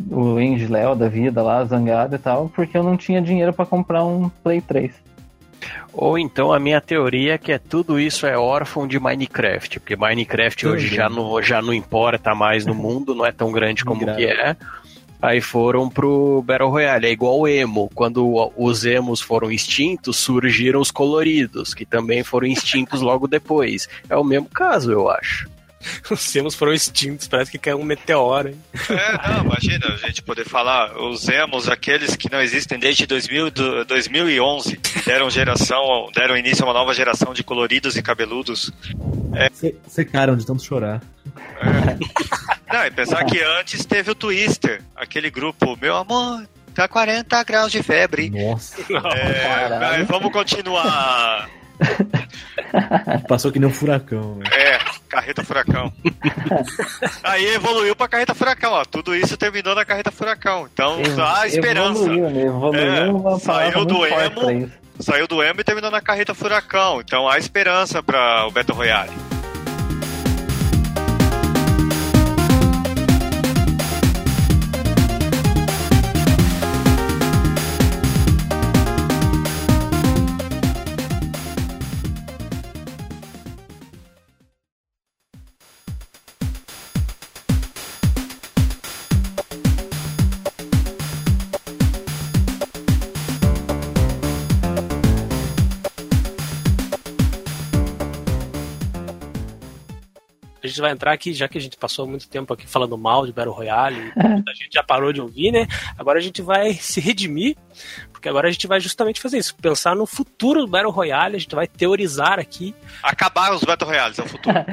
o Andy Léo da vida lá, zangado e tal, porque eu não tinha dinheiro pra comprar um Play 3. Ou então a minha teoria é que é tudo isso é órfão de Minecraft, porque Minecraft hoje já não, já não importa mais no mundo, não é tão grande como que é. Aí foram pro Battle Royale, é igual o emo. Quando os emos foram extintos, surgiram os coloridos, que também foram extintos logo depois. É o mesmo caso, eu acho. Os semos foram extintos, parece que caiu um meteoro. Hein? É, não, imagina a gente poder falar os emos, aqueles que não existem desde 2000, do- 2011, deram geração, deram início a uma nova geração de coloridos e cabeludos. Se- Secaram de tanto chorar. Não, e pensar que antes teve o Twister, aquele grupo, meu amor, tá 40 graus de febre. Nossa. É, vamos continuar. Passou que nem um furacão, velho. É, carreta furacão. Aí evoluiu pra carreta furacão, ó. Tudo isso terminou na carreta furacão. Então, só há esperança. Evoluiu, né? Evoluiu É, saiu do emo. Saiu do emo e terminou na carreta furacão. Então há esperança para o Battle Royale. Gente vai entrar aqui, já que a gente passou muito tempo aqui falando mal de Battle Royale, a gente já parou de ouvir, né? Agora a gente vai se redimir, porque agora a gente vai justamente fazer isso, pensar no futuro do Battle Royale, a gente vai teorizar aqui Acabar os Battle Royales é o futuro.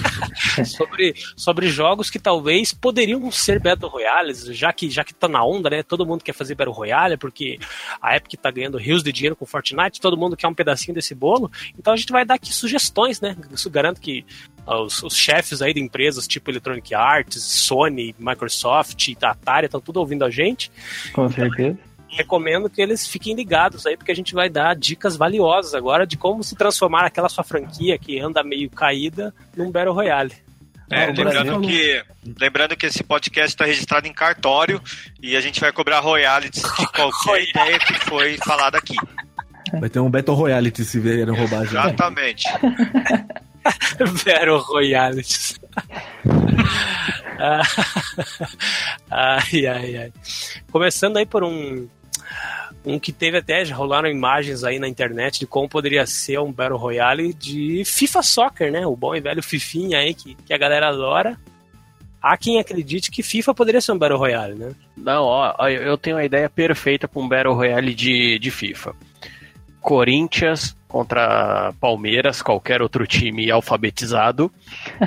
sobre, sobre jogos que talvez poderiam ser Battle Royales, já que já que tá na onda, né? Todo mundo quer fazer Battle Royale, porque a Epic tá ganhando rios de dinheiro com Fortnite, todo mundo quer um pedacinho desse bolo. Então a gente vai dar aqui sugestões, né? Isso garanto que ah, os, os chefes aí de empresas tipo Electronic Arts, Sony, Microsoft, Atari estão tudo ouvindo a gente. Com certeza. Recomendo que eles fiquem ligados aí, porque a gente vai dar dicas valiosas agora de como se transformar aquela sua franquia que anda meio caída num Battle Royale. É, Brasil lembrando, que, lembrando que esse podcast está registrado em cartório e a gente vai cobrar royalties de qualquer ideia que foi falada aqui. Vai ter um Battle Royale se vierem roubar gente. Exatamente. Battle Royale. Ah, ai, ai, ai. Começando aí por um. Um que teve até, já rolaram imagens aí na internet de como poderia ser um Battle Royale de FIFA Soccer, né? O bom e velho Fifinha aí que, que a galera adora. Há quem acredite que FIFA poderia ser um Battle Royale, né? Não, ó, eu tenho a ideia perfeita para um Battle Royale de, de FIFA. Corinthians contra Palmeiras, qualquer outro time alfabetizado.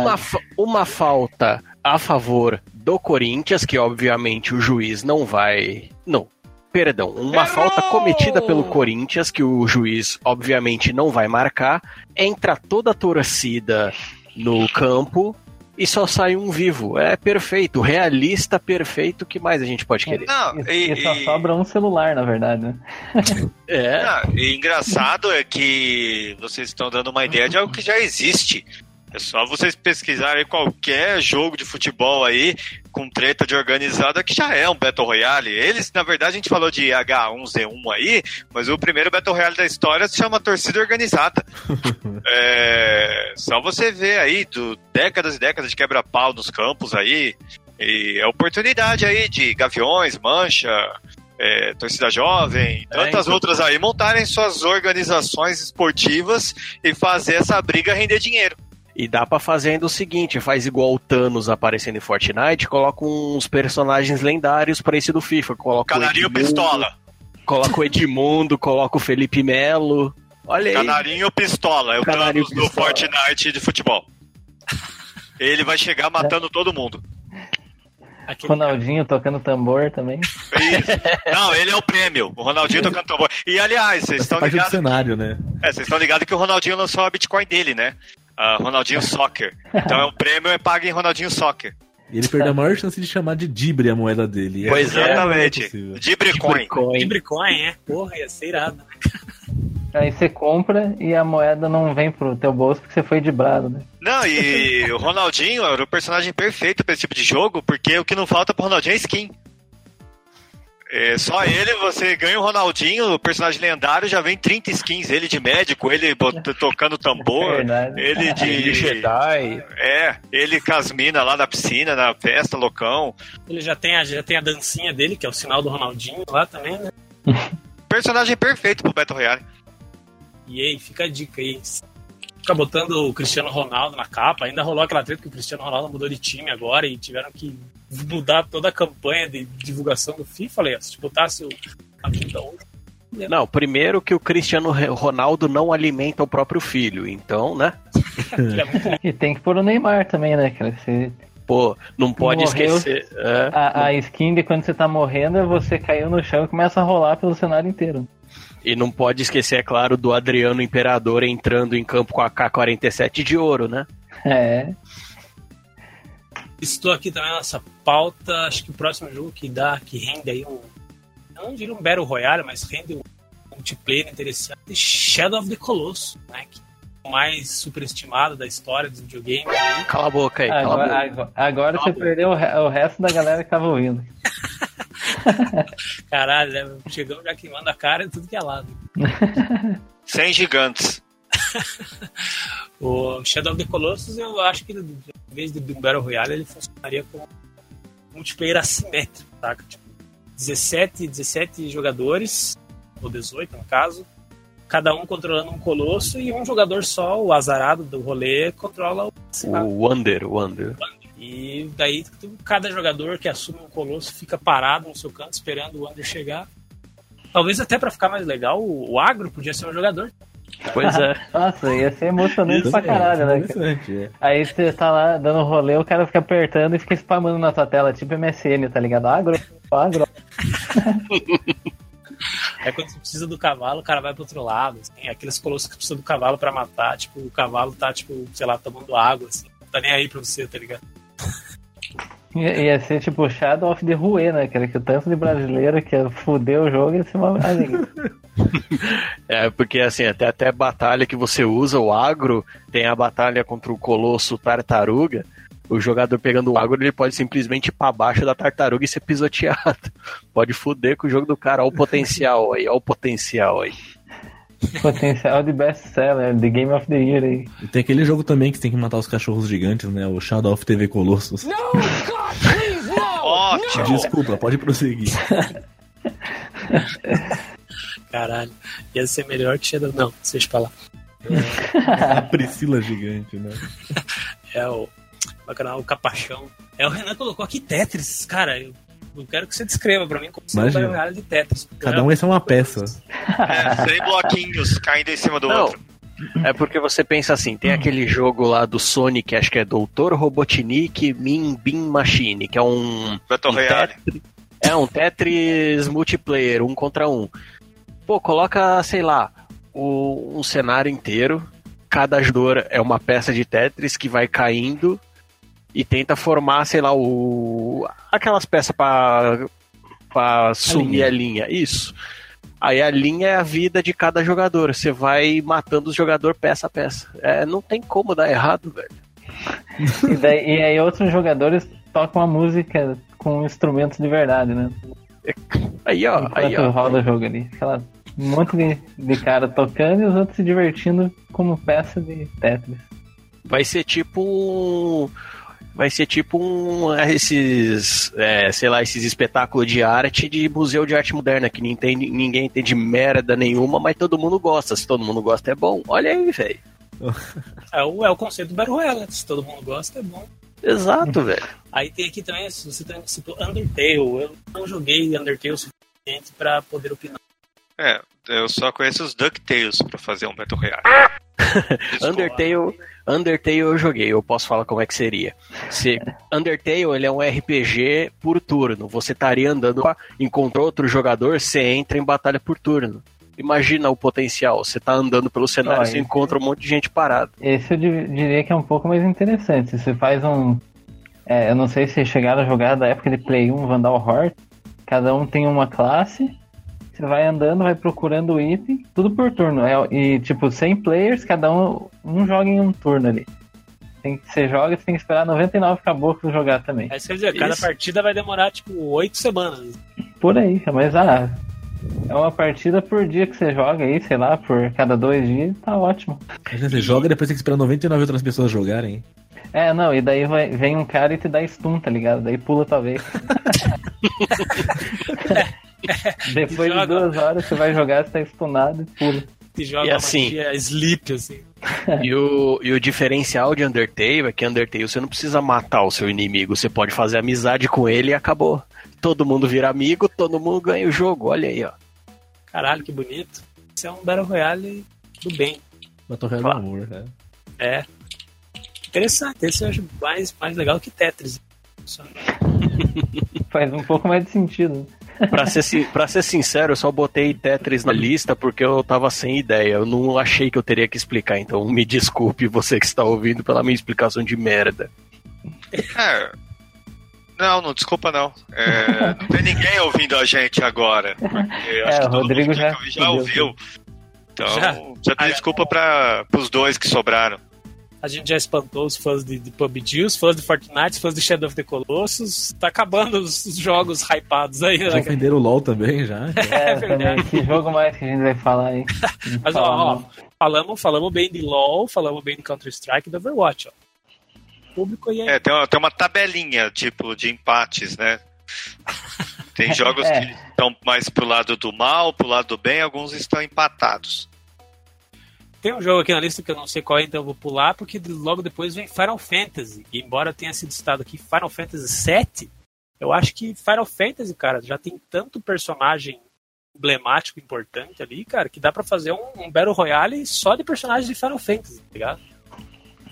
Uma, fa- uma falta a favor do Corinthians, que obviamente o juiz não vai. Não. Perdão, uma falta cometida pelo Corinthians, que o juiz obviamente não vai marcar. Entra toda a torcida no campo e só sai um vivo. É perfeito, realista perfeito. O que mais a gente pode querer? Não, E, e, só e- sobra um celular, na verdade, né? É. Ah, e engraçado é que vocês estão dando uma ideia de algo que já existe. É só vocês pesquisarem qualquer jogo de futebol aí com treta de organizada que já é um Battle Royale. Eles, na verdade, a gente falou de H1Z1 aí, mas o primeiro Battle Royale da história se chama Torcida Organizada. é, só você ver aí do décadas e décadas de quebra-pau nos campos aí. E a oportunidade aí de Gaviões, Mancha, é, Torcida Jovem, É, tantas então. outras aí montarem suas organizações esportivas e fazer essa briga render dinheiro. E dá pra fazer ainda o seguinte, faz igual o Thanos aparecendo em Fortnite, coloca uns personagens lendários pra esse do FIFA. Coloca o Canarinho Edmundo, Pistola. Coloca o Edmundo, coloca o Felipe Melo. Olha aí. Canarinho Pistola, é o Canarinho Thanos do. Fortnite de futebol. Ele vai chegar matando todo mundo. Aquele Ronaldinho tocando tambor também. Isso. Não, ele é o prêmio. O Ronaldinho tocando tambor. E aliás, vocês estão ligados cenário, né? é, vocês estão ligados que o Ronaldinho lançou a Bitcoin dele, né? Ah, Ronaldinho Soccer. Então é um prêmio é pago em Ronaldinho Soccer. E ele perdeu a maior chance de chamar de Dibre a moeda dele. E Pois é. Exatamente. Dibricoin. Bitcoin. Timbercoin, é? Porra, ia ser irado. Aí você compra e a moeda não vem pro teu bolso porque você foi de brado, né? Não, e o Ronaldinho era o personagem perfeito pra esse tipo de jogo, porque o que não falta pro Ronaldinho é skin. É, só ele, você ganha o Ronaldinho, o personagem lendário, já vem 30 skins. Ele de médico, ele tocando tambor, Verdade. ele de. Ele Jedi. É, ele com as minas lá na piscina, na festa, loucão. Ele já tem, a, já tem a dancinha dele, que é o sinal do Ronaldinho lá também, né? Personagem perfeito pro Battle Royale. E aí, fica a dica aí. Fica botando o Cristiano Ronaldo na capa. Ainda rolou aquela treta que o Cristiano Ronaldo mudou de time agora e tiveram que mudar toda a campanha de divulgação do FIFA. Falei, se botasse o, a vida hoje. Não, primeiro que o Cristiano Ronaldo não alimenta o próprio filho, então, né? É E tem que pôr o Neymar também, né, cara? Você- Pô, não pode Morreu. esquecer. é. a, a skin de quando você tá morrendo é você caiu no chão e começa a rolar pelo cenário inteiro. E não pode esquecer, é claro, do Adriano Imperador entrando em campo com a K-47 de ouro, né? É. Estou aqui também nessa pauta. Acho que o próximo jogo que dá, que rende aí um. Não diria um Battle Royale, mas rende um multiplayer interessante. Shadow of the Colossus, né? Que é o mais superestimado da história dos videogames. Cala a boca aí, cala a Agora, boca. agora, agora você perdeu o, re- o resto da galera que tava ouvindo. Caralho, né? Chegamos já queimando a cara de tudo que é lado. 100 gigantes. O Shadow of the Colossus, eu acho que em vez de um Battle Royale, ele funcionaria como multiplayer assimétrico, saca? Tipo, 17, 17 jogadores, ou 18 no caso, cada um controlando um colosso e um jogador só, o azarado do rolê, controla o. O Wonder, o Wonder. E daí cada jogador que assume um colosso fica parado no seu canto esperando o Under chegar. Talvez até pra ficar mais legal, o o agro podia ser um jogador. Pois é. Nossa, ia ser emocionante Isso pra é, caralho, né? é. Aí você tá lá dando rolê, o cara fica apertando e fica spamando na tua tela, tipo MSN, tá ligado? Agro, agro. Aí quando você precisa do cavalo, o cara vai pro outro lado. Assim, aqueles colossos que precisa do cavalo pra matar. Tipo, o cavalo tá, tipo, sei lá, tomando água, assim. Não tá nem aí pra você, tá ligado? Ia, ser tipo Shadow of the Rue, né? Que era que o tanto de brasileiro que ia fuder o jogo ser uma maravilha. É, porque assim, até, até batalha que você usa, o agro, tem a batalha contra o colosso tartaruga. O jogador pegando o agro, ele pode simplesmente ir pra baixo da tartaruga e ser pisoteado. Pode fuder com o jogo do cara. Olha o potencial aí, olha o potencial aí. Potencial de best-seller, de Game of the Year aí. E tem aquele jogo também que você tem que matar os cachorros gigantes, né? O Shadow of TV Colossus. Ótimo. Desculpa, pode prosseguir. Caralho. Ia ser melhor que Shadow. Não, deixa pra lá. A Priscila gigante, né? É o. como é é o Capachão. É, o Renan colocou aqui Tetris. Cara, eu, eu quero que você descreva pra mim como se Imagina. fosse área de Tetris. Cada um vai ser uma peça. É, 100 bloquinhos caindo em cima do Não. outro. É porque você pensa assim, tem aquele jogo lá do Sonic, acho que é Doutor Robotnik Min Bin Machine, que é um Battle um Royale. Tetris- é um Tetris multiplayer, um contra um. Pô, coloca, sei lá, o- um cenário inteiro. Cada jogador é uma peça de Tetris que vai caindo e tenta formar, sei lá, o aquelas peças pra para sumir a linha. Isso. Aí a linha é a vida de cada jogador. Você vai matando os jogadores peça a peça. É, não tem como dar errado, velho. E, daí, e aí outros jogadores tocam a música com instrumentos de verdade, né? Aí, ó, aí, ó. roda o jogo ali. Aquela, um monte de, de cara tocando e os outros se divertindo como peça de Tetris. Vai ser tipo um. Vai ser tipo um. Esses. é, sei lá, esses espetáculos de arte de museu de arte moderna, que ninguém entende, ninguém entende merda nenhuma, mas todo mundo gosta. Se todo mundo gosta, é bom. Olha aí, velho. É o, é o conceito do Battle Royale. né? Se todo mundo gosta, é bom. Exato, velho. Aí tem aqui também, se você também citou Undertale. Eu não joguei Undertale o suficiente pra poder opinar. É, eu só conheço os DuckTales pra fazer um Battle Royale. Undertale, Undertale eu joguei, eu posso falar como é que seria. Se, Undertale ele é um RPG por turno. Você estaria andando, encontrou outro jogador, você entra em batalha por turno. Imagina o potencial. Você tá andando pelo cenário, Ah, você esse- encontra um monte de gente parada. Esse eu di- diria que é um pouco mais interessante. Você faz um. é, eu não sei se chegaram a jogar da época de Play 1 Vandal Hort. Cada um tem uma classe. Você vai andando, vai procurando o item, tudo por turno. É, e tipo, 100 players, cada um, um joga em um turno ali. Tem, que- você joga, você tem que esperar 99 caboclos jogar também. Aí você quer dizer, cada Isso. partida vai demorar tipo oito semanas. por aí, mas ah, é uma partida por dia que você joga aí, sei lá, por cada dois dias, tá ótimo. Você joga e depois tem que esperar 99 outras pessoas jogarem. É, não, e daí vai- vem um cara e te dá stun, tá ligado? Daí pula tua vez. Depois de duas horas você vai jogar, você tá stunado e pula. Que joga E uma assim- magia sleep, assim. E o, e o diferencial de Undertale é que Undertale você não precisa matar o seu inimigo, você pode fazer amizade com ele e acabou. Todo mundo vira amigo, todo mundo ganha o jogo, olha aí, ó. Caralho, que bonito. Isso é um Battle Royale do bem. Battle Royale do amor, né? É. Interessante. Esse eu acho mais, mais legal que Tetris. Só- Faz um pouco mais de sentido. Pra ser, pra ser sincero, eu só botei Tetris na lista porque eu tava sem ideia. Eu não achei que eu teria que explicar, então me desculpe você que está ouvindo pela minha explicação de merda. É. Não, não, desculpa não. É, não tem ninguém ouvindo a gente agora. Porque eu acho É, que o todo Rodrigo já ouviu já ouviu. Então, Já? já, tem desculpa para os dois que sobraram. A gente já espantou os fãs de, de PUBG, os fãs de Fortnite, os fãs de Shadow of the Colossus. Tá acabando os, os jogos hypados aí, Já né? cara? ofenderam o LoL também, já. É, verdade. também. Que jogo mais que a gente vai falar aí? Mas ó, ó, falamos, falamos bem de LoL, falamos bem de Counter-Strike e do Overwatch, ó. Público aí é... É, tem uma, tem uma tabelinha, tipo, de empates, né? Tem jogos É. que estão mais pro lado do mal, pro lado do bem, alguns estão empatados. Tem um jogo aqui na lista que eu não sei qual é, então eu vou pular, porque logo depois vem Final Fantasy. E embora tenha sido citado aqui Final Fantasy VII, eu acho que Final Fantasy, cara, já tem tanto personagem emblemático, importante ali, cara, que dá pra fazer um, um Battle Royale só de personagens de Final Fantasy, tá ligado?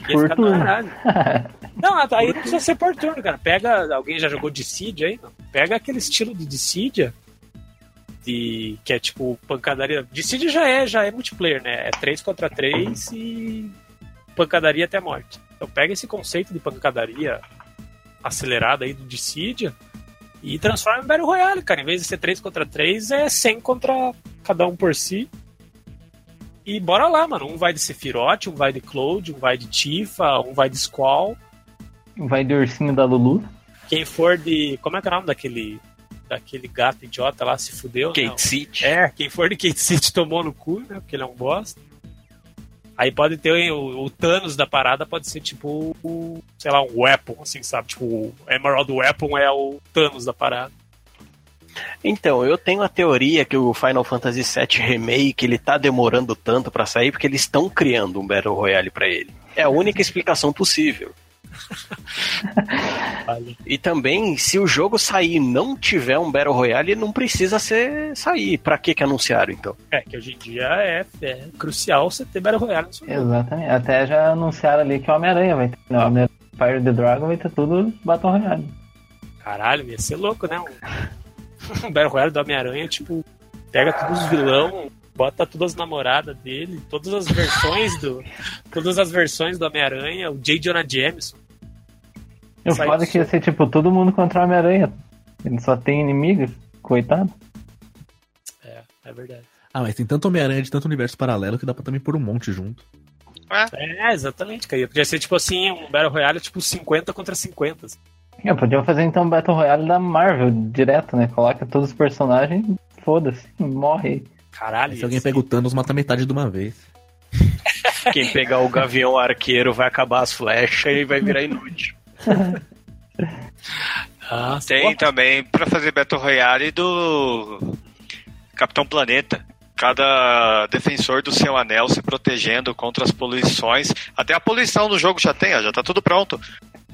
Turno. caralho. Não, aí não precisa ser por turno, cara. Pega. Alguém já jogou Dissidia aí? Não. Pega aquele estilo de Dissidia. De, que é tipo pancadaria. Dissidia já é, já é multiplayer, né? É 3 contra 3 e pancadaria até a morte. Então pega esse conceito de pancadaria acelerada aí do Dissidia e transforma em Battle Royale, cara. Em vez de ser 3 contra 3, é 100 contra cada um por si. E bora lá, mano. Um vai de Sephiroth, um vai de Cloud, um vai de Tifa, um vai de Squall. Vai de ursinho da Lulu. Quem for de. Como é que é o nome daquele. Daquele gato idiota lá se fudeu? Kate Não. City. É, quem for de Kate City tomou no cu, né? Porque ele é um bosta. Aí pode ter o, o Thanos da parada, pode ser tipo, o, sei lá, um Weapon, assim, sabe? Tipo, o Emerald Weapon é o Thanos da parada. Então, eu tenho a teoria que o Final Fantasy VII Remake ele tá demorando tanto pra sair porque eles estão criando um Battle Royale pra ele. É a única explicação possível. Vale. E também, se o jogo sair e não tiver um Battle Royale, não precisa ser sair. Pra que que anunciaram então? É, que hoje em dia é, é crucial você ter Battle Royale no seu jogo. Exatamente. Até já anunciaram ali que o Homem-Aranha vai ter. Não, o Homem-Aranha Fire the Dragon vai ter tudo Battle Royale. Caralho, ia ser louco, né? Um, um Battle Royale do Homem-Aranha, tipo, pega todos os vilão, bota todas as namoradas dele, todas as versões do. Todas as versões do Homem-Aranha, o J. Jonah Jameson. E o Sai foda é que ia ser tipo todo mundo contra o Homem-Aranha. Ele só tem inimigo, coitado. É, é verdade. Ah, mas tem tanto Homem-Aranha de tanto universo paralelo que dá pra também pôr um monte junto. É, exatamente, cara. Podia ser tipo assim, um Battle Royale tipo 50 contra 50. assim. É, podiam fazer então um Battle Royale da Marvel direto, né? Coloca todos os personagens, foda-se, morre. Caralho, Se alguém pega o Thanos, mata metade de uma vez. Quem pegar o Gavião Arqueiro vai acabar as flechas e vai virar inútil. Ah, Tem também pra fazer Battle Royale do Capitão Planeta. Cada defensor do seu anel se protegendo contra as poluições. Até a poluição no jogo já tem, ó, já tá tudo pronto.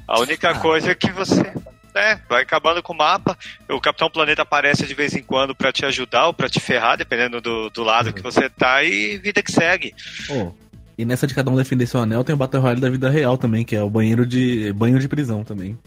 A única coisa é que você. É, vai acabando com o mapa. O Capitão Planeta aparece de vez em quando pra te ajudar ou pra te ferrar, dependendo do, do lado que você tá, e vida que segue. Oh, e nessa de cada um defender seu anel, tem o Battle Royale da vida real também, que é o banheiro de banho de prisão também.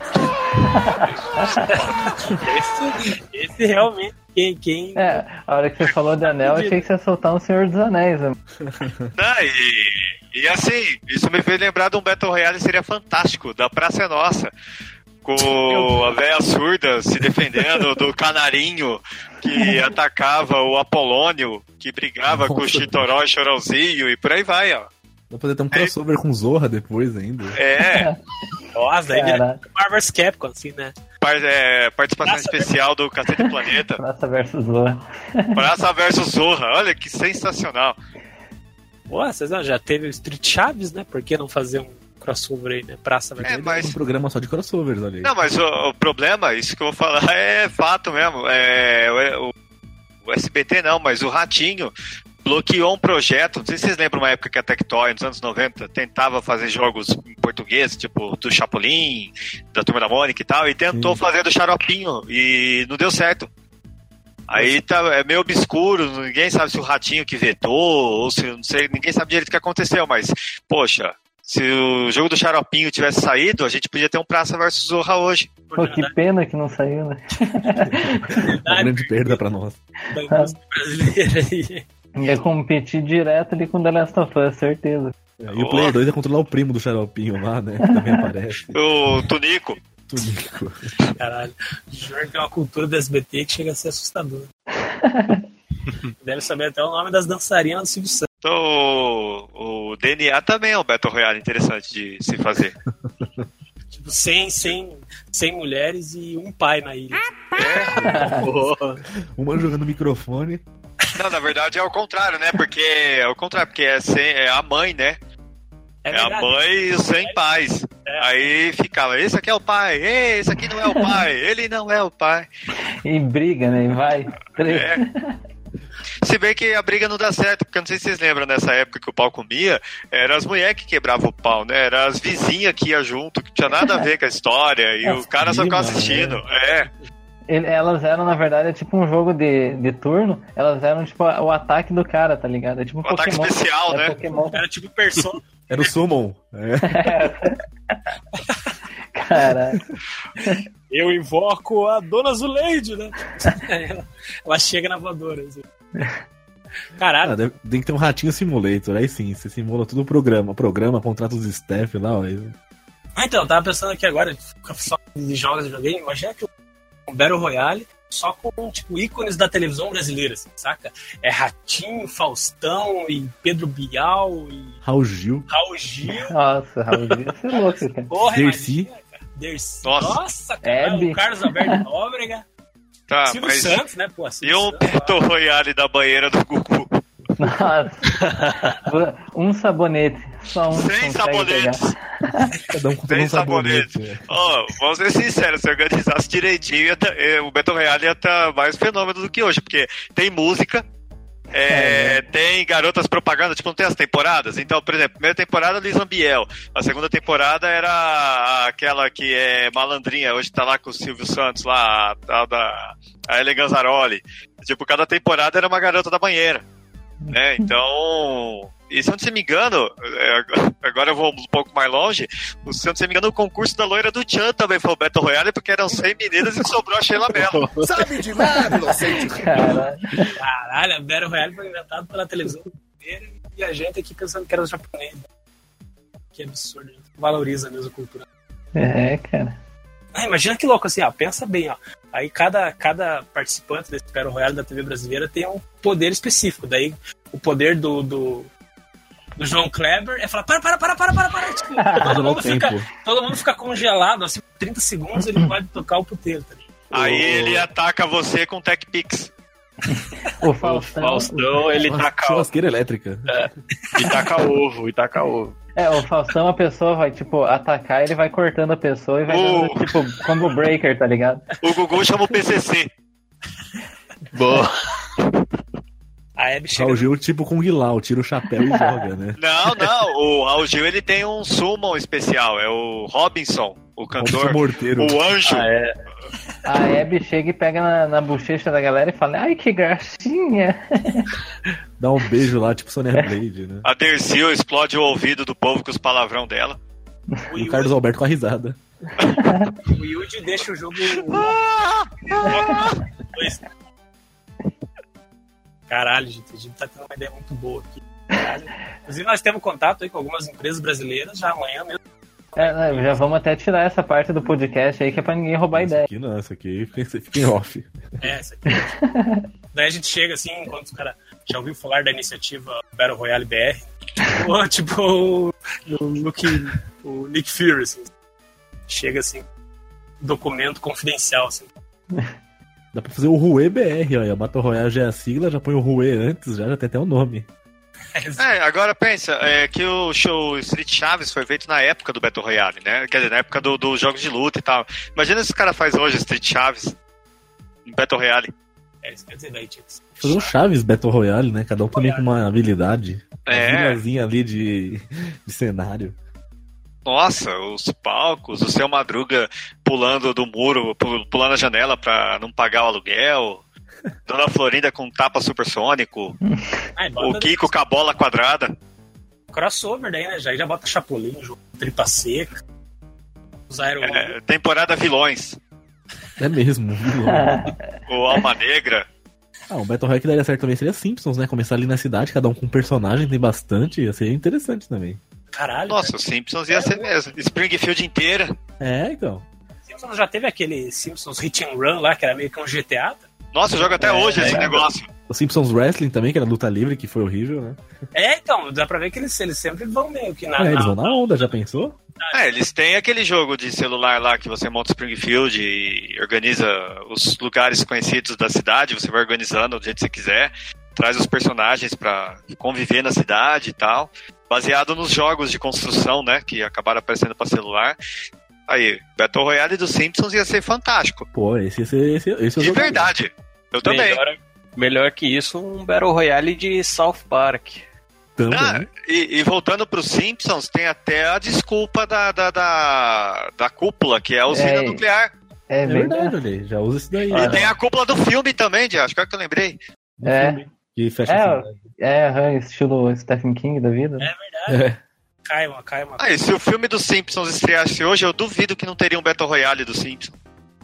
esse, esse realmente, quem, quem É, a hora que você falou de anel, eu achei que você ia soltar um Senhor dos Anéis. né? Ah, e, e assim, isso me fez lembrar de um Battle Royale seria fantástico, da Praça é Nossa. Com a véia surda se defendendo do canarinho que atacava o Apolônio, que brigava com o Nossa. Chitoró e Chorãozinho, e por aí vai, ó. Dá pra fazer até um crossover com Zorra depois ainda. É, Nossa, daí vira Caraca, Marvel vs Capcom, assim, né? par- é, participação Nossa, especial do Cacete Planeta. Praça versus Zorra. Praça versus Zorra. Olha que sensacional. Pô, vocês não, já teve o Street Chaves, né? Por que não fazer um crossover aí, né? Praça vs É, mas Um programa só de crossovers, aí. Não, mas o, o problema, isso que eu vou falar é fato mesmo. É, o, o SBT não, mas o Ratinho bloqueou um projeto. Não sei se vocês lembram uma época que a Tectoy, nos anos 90, tentava fazer jogos em português, tipo do Chapolin, da Turma da Mônica e tal, e tentou Sim. fazer do Xaropinho e não deu certo. Aí tá, é meio obscuro, ninguém sabe se o Ratinho que vetou, ou se não sei, ninguém sabe direito o que aconteceu, mas, poxa, se o jogo do Xaropinho tivesse saído, a gente podia ter um Praça versus Zorra hoje. Pô, que pena que não saiu, né? Uma grande perda pra nós. da indústria brasileira aí. Ia competir direto ali com The Last of Us, certeza. E o Player 2 é controlar o primo do Xaropinho lá, né? Que também aparece. O Tunico. Tunico. Caralho. O Júnior tem uma cultura do SBT que chega a ser assustador. Deve saber até o nome das dançarinas do Silvio Santos. Então, o, o DNA também é um Battle Royale interessante de se fazer. Tipo, 100, 100, 100 mulheres e um pai na ilha. Uma jogando microfone. Não, na verdade é o contrário, né? Porque é o contrário, porque é, sem, é a mãe, né? É, a verdade. mãe e os 100 pais. É. Aí ficava, esse aqui é o pai, esse aqui não é o pai, ele não é o pai. E briga, né? Vai. É. Se bem que a briga não dá certo, porque eu não sei se vocês lembram nessa época que o pau comia, eram as mulheres que quebravam o pau, né? Eram as vizinhas que iam junto, que tinha nada a ver com a história, e As o cara só ficava primas, assistindo. É. Elas eram, na verdade, é tipo um jogo de, de turno. Elas eram tipo o ataque do cara, tá ligado? É tipo um Um ataque Pokémon. especial, é né? Pokémon. Era tipo Persona. Era o Summon. É. Caralho. Eu invoco a Dona Zuleide, né? ela, ela chega na voadora. Assim. Caralho, Ah, deve- tem que ter um ratinho simulator. Aí sim, você simula todo o programa. Programa, contrata os staff lá. Ó, Ah, então, eu tava pensando aqui agora, só de jogos de videogame, imagina que um Battle Royale só com, tipo, ícones da televisão brasileira, assim, saca? É Ratinho, Faustão e Pedro Bial e Raul Gil. Raul Gil. Nossa, Raul Dias, você é louco, cara. Porra, Dercy. imagina, cara. Dercy. Nossa. Nossa, cara, Hebe. o Carlos Alberto Nóbrega. Tá, Silvio mas. Santos, né, pô? E Silvio um Santos, Battle Royale da banheira do Gugu. Nossa. Um sabonete. Só um. Sem sabonetes. Cada um com Sem um sabonete. sabonete. Ó, vamos ser sinceros, se organizasse direitinho, ia eh, o Battle Royale ia estar mais fenômeno do que hoje, porque tem música, é, tem garotas propaganda, tipo, não tem as temporadas? Então, por exemplo, primeira temporada, Luiz Ambiel. A segunda temporada era aquela que é malandrinha, hoje tá lá com o Silvio Santos, lá, a tal da a Ellen Ganzaroli. Tipo, cada temporada era uma garota da banheira. Né? Então, e se eu não me engano, é, agora eu vou um pouco mais longe, se eu não me engano, o concurso da loira do Tchan também foi o Battle Royale, porque eram 100 meninas e sobrou a Sheila Mello. Sabe de nada, inocente. Caralho. Caralho, a Battle Royale foi inventado pela televisão brasileira e a gente aqui pensando que era japonês. Que absurdo, valoriza mesmo a cultura. É, cara. Ah, imagina que louco assim, ó, pensa bem, ó. Aí cada, cada participante desse Battle Royale da TV brasileira tem um poder específico. Daí o poder do, do, do João Kleber é falar: para, para, para, para, para, para. Tipo, todo, mundo fica, todo mundo fica congelado, assim, 30 segundos ele pode tocar o puteiro, tá? Aí ele ataca você com Tech Pix. O O Faustão. Faustão, ele taca, churrasqueira elétrica. e taca ovo, e taca ovo. É, o Faustão, a pessoa vai, tipo, atacar, ele vai cortando a pessoa e vai dando, tipo, combo breaker, tá ligado? O Gugu chama o PCC. Boa. A Abby chega. Raul Gil, tipo com Guilau, tira o chapéu e joga, né? Não, não, o Raul Gil ele tem um summon especial, é o Robinson, o cantor, Morteiro. o anjo. Ah, é. A Abby chega e pega na, na bochecha da galera e fala, ai, que gracinha. Dá um beijo lá, tipo Sonya Blade, né? A Dercil explode o ouvido do povo com os palavrão dela. O E o Carlos Alberto com a risada. O Yuji deixa o jogo. Caralho, gente, a gente tá tendo uma ideia muito boa aqui. Caralho. Inclusive, nós temos contato aí com algumas empresas brasileiras já amanhã mesmo. É, né, já vamos até tirar essa parte do podcast aí que é pra ninguém roubar Esse ideia. aqui não, esse aqui fica em off. É, essa aqui. Daí a gente chega assim, enquanto os caras já ouviu falar da iniciativa Battle Royale BR. Tipo, tipo o, o, Nick- o Nick Fury, assim. Chega assim, documento confidencial, assim. Dá pra fazer o Rue BR, ó. A Battle Royale já é a sigla, já põe o Rue antes, já, já tem até o nome. É, agora pensa, é que o show Street Chaves foi feito na época do Battle Royale, né? Quer dizer, na época dos do jogos de luta e tal. Imagina se esse cara faz hoje Street Chaves em Battle Royale. É, isso quer dizer, daí tinha que ser. Fazer um Chaves Battle Royale, né? Cada um também com uma habilidade. Uma É. vilazinha ali de, de cenário. Nossa, os palcos, o seu Madruga pulando do muro, pu- pulando a janela pra não pagar o aluguel. Dona Florinda com tapa supersônico. Ah, O Kiko com a bola quadrada. crossover daí, né? Já, já bota Chapolin, jogo, tripa seca. Os aero... É, temporada vilões. É mesmo. vilão. O Alma Negra. ah, um Battle Royale que daria certo também seria Simpsons, né? Começar ali na cidade, cada um com um personagem, tem bastante. Ia ser interessante também. Caralho. Nossa, o Simpsons ia ser mesmo. Springfield inteira. É, então. Simpsons já teve aquele Simpsons Hit and Run lá, que era meio que um GTA. Nossa, eu jogo até hoje esse negócio. O Simpsons Wrestling também, que era luta livre, que foi horrível, né? É, então, dá pra ver que eles, eles sempre vão meio que na. é, eles vão na onda, já pensou? É, eles têm aquele jogo de celular lá que você monta Springfield e organiza os lugares conhecidos da cidade, você vai organizando do jeito que você quiser, traz os personagens pra conviver na cidade e tal, baseado nos jogos de construção, né, que acabaram aparecendo pra celular. Aí, Battle Royale dos Simpsons ia ser fantástico. Pô, esse, esse, esse, esse eu De verdade. Eu também. Melhor, melhor que isso, um Battle Royale de South Park. Também. Ah, e, e voltando pro Simpsons, tem até a desculpa da, da, da, da cúpula, que é a usina É. nuclear. É É verdade. verdade, olha aí, já usa esse daí. E né? tem a cúpula do filme também, de, acho que é o que eu lembrei. É. filme, Que fecha É, a. É, estilo Stephen King da vida. É verdade. É. Cai uma, cai uma. Ah, e se o filme dos Simpsons estreasse hoje, eu duvido que não teria um Battle Royale dos Simpsons.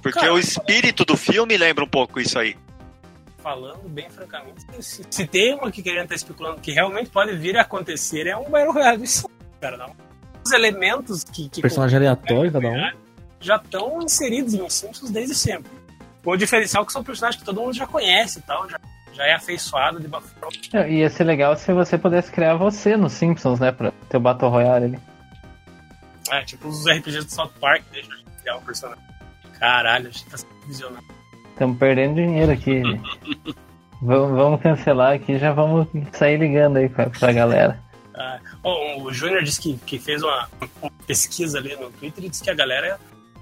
Porque Cara, o espírito do filme lembra um pouco isso aí. Falando bem francamente, se, se tem uma que querendo estar especulando que realmente pode vir a acontecer, é um Battle Royale cara. Não. Os elementos que, que Personagem aleatório, cada um. já estão inseridos em Simpsons desde sempre. Com o diferencial que são personagens que todo mundo já conhece e tal, já, já é afeiçoado de bafão. É, Ia ser legal se você pudesse criar você no Simpsons, né? Pra ter o Battle Royale ali. É, tipo os RPGs do South Park, deixa a gente criar um personagem. Caralho, a gente tá se visionando. Estamos perdendo dinheiro aqui. vamos, vamos cancelar aqui já vamos sair ligando aí pra, pra galera. Ah, o Júnior disse que, que fez uma, uma pesquisa ali no Twitter e disse que a galera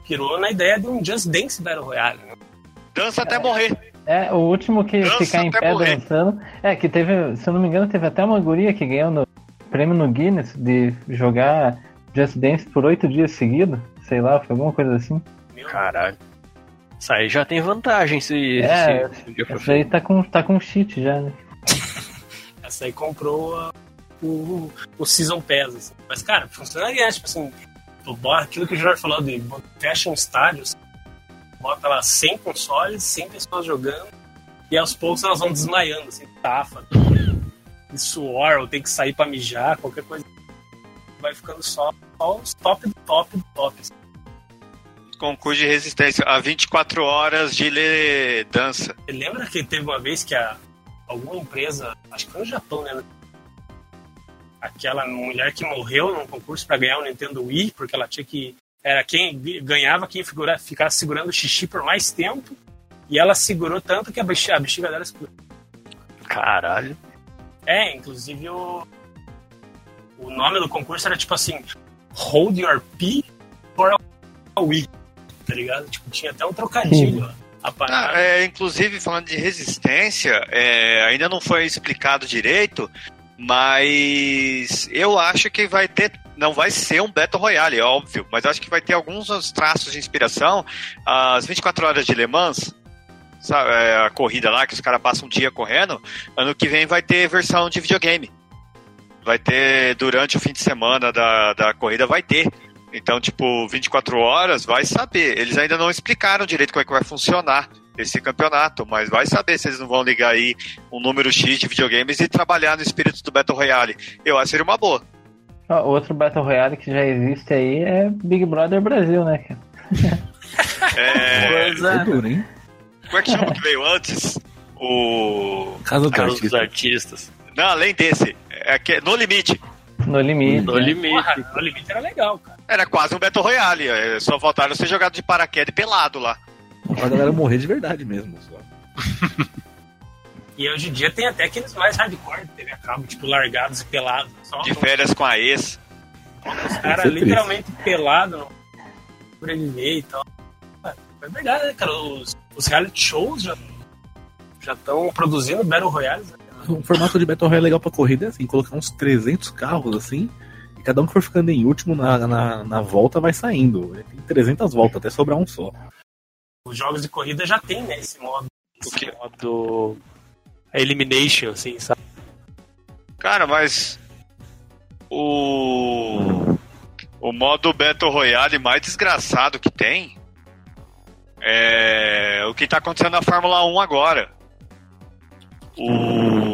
pirou na ideia de um Just Dance Battle Royale. Né? Dança até morrer. É, o último que Dança ficar em pé morrer. dançando. É, que teve, se eu não me engano, teve até uma guria que ganhou no prêmio no Guinness de jogar Just Dance por oito dias seguidos. Sei lá, foi alguma coisa assim. Caralho. Isso aí já tem vantagem se, É, se, se Essa aí tá com, tá com cheat já, né? essa aí comprou a- o, o Season Pass. Assim. Mas, cara, funcionaria, tipo assim, aquilo que o Jorge falou de fecha um estádio, assim, bota lá 100 consoles, 100 pessoas jogando, e aos poucos elas vão desmaiando, assim, tafa, de suor, ou tem que sair pra mijar, qualquer coisa. Vai ficando só, só os top do top do top. assim. Concurso de resistência. A 24 horas de ler dança. Você lembra que teve uma vez que a, alguma empresa, acho que foi no Japão, né? Aquela mulher que morreu num concurso para ganhar o Nintendo Wii, porque ela tinha que. Era quem ganhava quem figura, ficasse segurando o xixi por mais tempo. E ela segurou tanto que a bexiga, a bexiga dela explodiu. Caralho. É, inclusive o. O nome do concurso era tipo assim: Hold Your Pee for a Wii. Tá ligado? Tipo, tinha até um trocadilho. ó, A Ah, é, inclusive, falando de resistência, é, ainda não foi explicado direito, mas eu acho que vai ter. Não vai ser um Battle Royale, é óbvio, mas acho que vai ter alguns traços de inspiração. As 24 horas de Le Mans, sabe, é, a corrida lá que os caras passam um dia correndo, ano que vem vai ter versão de videogame. Vai ter durante o fim de semana da, da corrida, vai ter. Então, tipo, 24 horas, vai saber. Eles ainda não explicaram direito como é que vai funcionar esse campeonato, mas vai saber se eles não vão ligar aí um número X de videogames e trabalhar no espírito do Battle Royale. Eu acho que seria uma boa. Outro Battle Royale que já existe aí é Big Brother Brasil, né, cara? É, É duro, hein? como é que chama o que veio antes? O. Casa do Cara, os artista. artistas. Não, além desse, é que, No Limite. No limite. No limite. Porra, no limite era legal, cara. Era quase um Battle Royale. é, Só faltaram ser jogado de paraquedas e pelado lá. A galera morrer de verdade mesmo. Só. E hoje em dia tem até aqueles mais hardcore TV a cabo, tipo largados e pelados. Só De férias com a ex. os caras Isso é literalmente pelados no sobreviver e tal. É verdade, né, cara? Os, os reality shows já já estão produzindo Battle Royales. né? O formato de Battle Royale legal pra corrida é assim, colocar uns 300 carros assim, e cada um que for ficando em último na, na, na volta vai saindo. Tem 300 voltas, até sobrar um só. Os jogos de corrida já tem, né, esse modo. Esse quê? modo elimination, assim, sabe? Cara, mas. O. O modo Battle Royale mais desgraçado que tem. É. O que tá acontecendo na Fórmula 1 agora. O.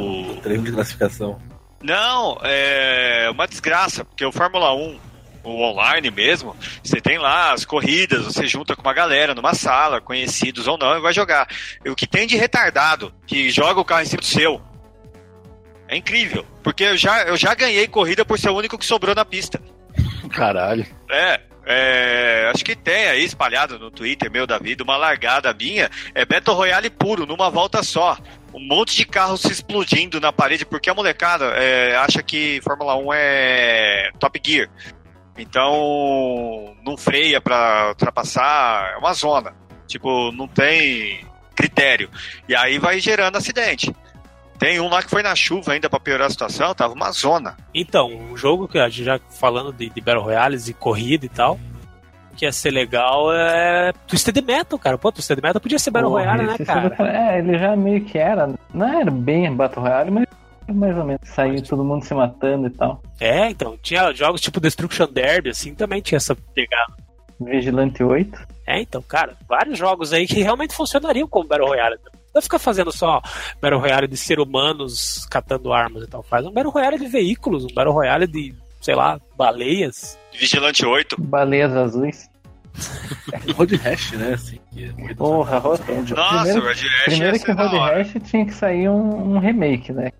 Treino de classificação. Não, é uma desgraça, porque o Fórmula 1, o online mesmo, você tem lá as corridas, você junta com uma galera numa sala, conhecidos ou não, e vai jogar. E o que tem de retardado que joga o carro em cima do seu. É incrível, porque eu já, eu já ganhei corrida por ser o único que sobrou na pista. Caralho. É, é, acho que tem aí espalhado no Twitter, meu da vida, uma largada minha. É Battle Royale puro, numa volta só. Um monte de carros se explodindo na parede, porque a molecada é, acha que Fórmula 1 é Top Gear. Então, não freia pra ultrapassar, é uma zona. Tipo, não tem critério. E aí vai gerando acidente. Tem um lá que foi na chuva ainda pra piorar a situação, tava uma zona. Então, um jogo que a gente já falando de, de Battle Royales e corrida e tal, que ia ser legal é Twisted Metal, cara. Pô, Twisted Metal podia ser Battle Porra, Royale, né, cara? É, ele já meio que era. Não era bem Battle Royale, mas mais ou menos. Saiu todo mundo se matando e tal. É, então, tinha jogos tipo Destruction Derby, assim, também tinha essa pegada. Vigilante 8. É, então, cara, vários jogos aí que realmente funcionariam como Battle Royale. Não vai ficar fazendo só Battle Royale de ser humanos catando armas e tal. Faz um Battle Royale de veículos, um Battle Royale de, sei lá, baleias. Vigilante 8. Baleias azuis. Road Rash, né? Assim, que é Porra, Road Nossa, primeiro, Red Rash primeiro ia que Road. Rash tinha que sair um, um remake, né?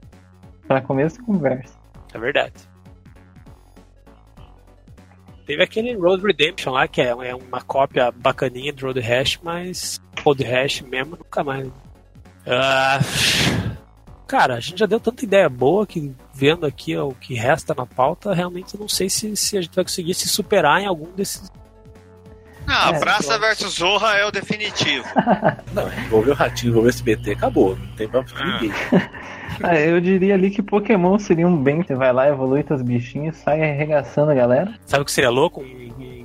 Pra começo de conversa. É verdade. Teve aquele Road Redemption lá, que é é uma cópia bacaninha do Road Rash, mas Road Rash mesmo nunca mais. Ah, cara, a gente já deu tanta ideia boa que vendo aqui ó, o que resta na pauta, realmente eu não sei se, se a gente vai conseguir se superar em algum desses. Não, É, Praça versus Zorra é o definitivo. Não, envolveu o Ratinho, envolveu o SBT, acabou. Não tem pra Ah. ninguém. Ah, eu diria ali que Pokémon seria um bem. Você vai lá, evolui teus bichinhos, sai arregaçando a galera. Sabe o que seria louco? Um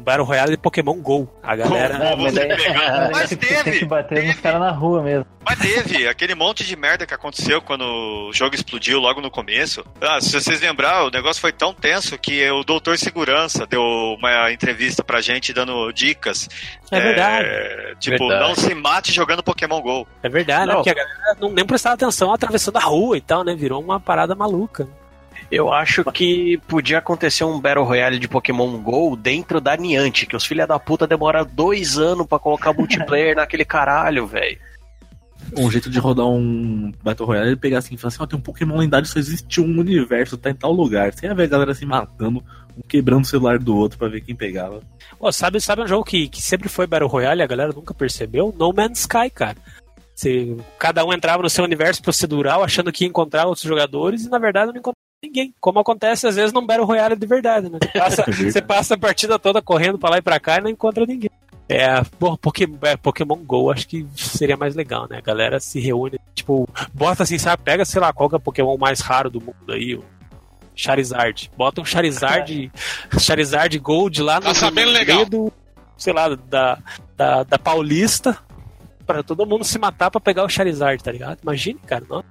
Battle Royale de Pokémon GO. A galera. Mas pegar. daí Mas você teve, tem que bater nos caras na rua mesmo. Mas teve aquele monte de merda que aconteceu quando o jogo explodiu logo no começo. Ah, se vocês lembrar, o negócio foi tão tenso que o Doutor Segurança deu uma entrevista pra gente dando dicas. É verdade. É, tipo, Verdade. não se mate jogando Pokémon GO. É verdade, né? Não. Porque a galera não nem prestava atenção atravessando a rua e tal, né? Virou uma parada maluca. Eu acho que podia acontecer um Battle Royale de Pokémon GO dentro da Niantic, que os filha da puta demoram dois anos pra colocar multiplayer naquele caralho, velho. Um jeito de rodar um Battle Royale é pegar assim e falar assim: ó, tem um Pokémon lendário, só existe um universo, tá em tal lugar. Você ia ver a galera se matando, um quebrando o celular do outro pra ver quem pegava. Pô, sabe, sabe um jogo que, que sempre foi Battle Royale e a galera nunca percebeu? No Man's Sky, cara. Você, cada um entrava no seu universo procedural achando que ia encontrar outros jogadores e na verdade não encontrava ninguém. Como acontece às vezes num Battle Royale de verdade, né? Você passa, você passa a partida toda correndo pra lá e pra cá e não encontra ninguém. É, bom, Pokémon, é, Pokémon GO acho que seria mais legal, né? A galera se reúne, tipo, bota assim, sabe? Pega, sei lá, qual que é o Pokémon mais raro do mundo aí, o Charizard. Bota um Charizard, Charizard Gold lá no, Tá no legal. meio do, sei lá, da, da, da Paulista pra todo mundo se matar pra pegar o Charizard, tá ligado? Imagine, cara, não?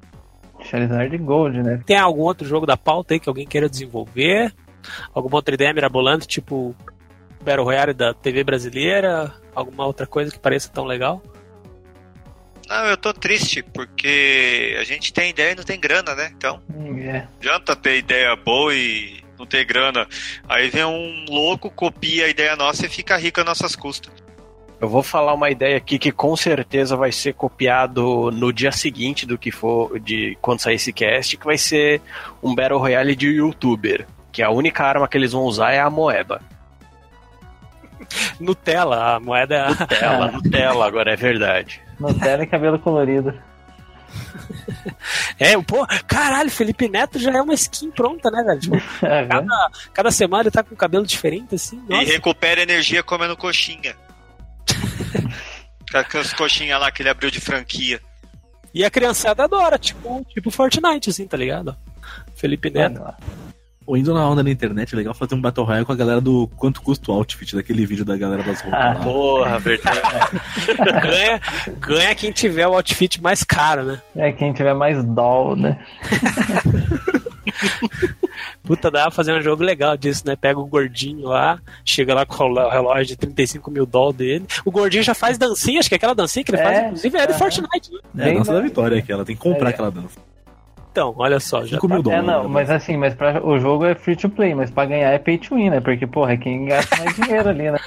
Charizard Gold, né? Tem algum outro jogo da pauta aí que alguém queira desenvolver? Alguma outra ideia mirabolante, tipo Battle Royale da TV brasileira? Alguma outra coisa que pareça tão legal? Não, eu tô triste, porque a gente tem ideia e não tem grana, né? Então, É. adianta ter ideia boa e não ter grana. Aí vem um louco, copia a ideia nossa e fica rico às nossas custas. Eu vou falar uma ideia aqui que com certeza vai ser copiado no dia seguinte do que for de quando sair esse cast, que vai ser um Battle Royale de youtuber. Que a única arma que eles vão usar é a moeba. Nutella, a moeda é a... Nutella, Nutella, agora é verdade. Nutella e cabelo colorido. É, pô, caralho, Felipe Neto já é uma skin pronta, né, velho? Tipo, É, cada, cada semana ele tá com cabelo diferente, assim. E Nossa. recupera energia comendo coxinha. Com Aquelas coxinhas lá que ele abriu de franquia. E a criançada adora, tipo, tipo Fortnite, assim, tá ligado? Felipe Neto. Ou indo na onda na internet, é legal fazer um Battle Royale com a galera do quanto custa o outfit, daquele vídeo da galera das roupas Ah, lá. Porra, verdade. ganha, ganha quem tiver o outfit mais caro, né? É quem tiver mais doll, né? Puta, dá pra fazer um jogo legal disso, né? Pega o gordinho lá, chega lá com o relógio de 35 mil dólares dele. O gordinho já faz dancinha, acho que é aquela dancinha que ele É, faz, inclusive, é do aham. Fortnite, né? É a dança da- vitória aqui, ela tem que comprar É. aquela dança. Então, olha só, já 5 mil É, dólares. não, né? mas assim, mas pra, o jogo é free to play, mas pra ganhar é pay to win, né? Porque, porra, é quem gasta mais dinheiro ali, né?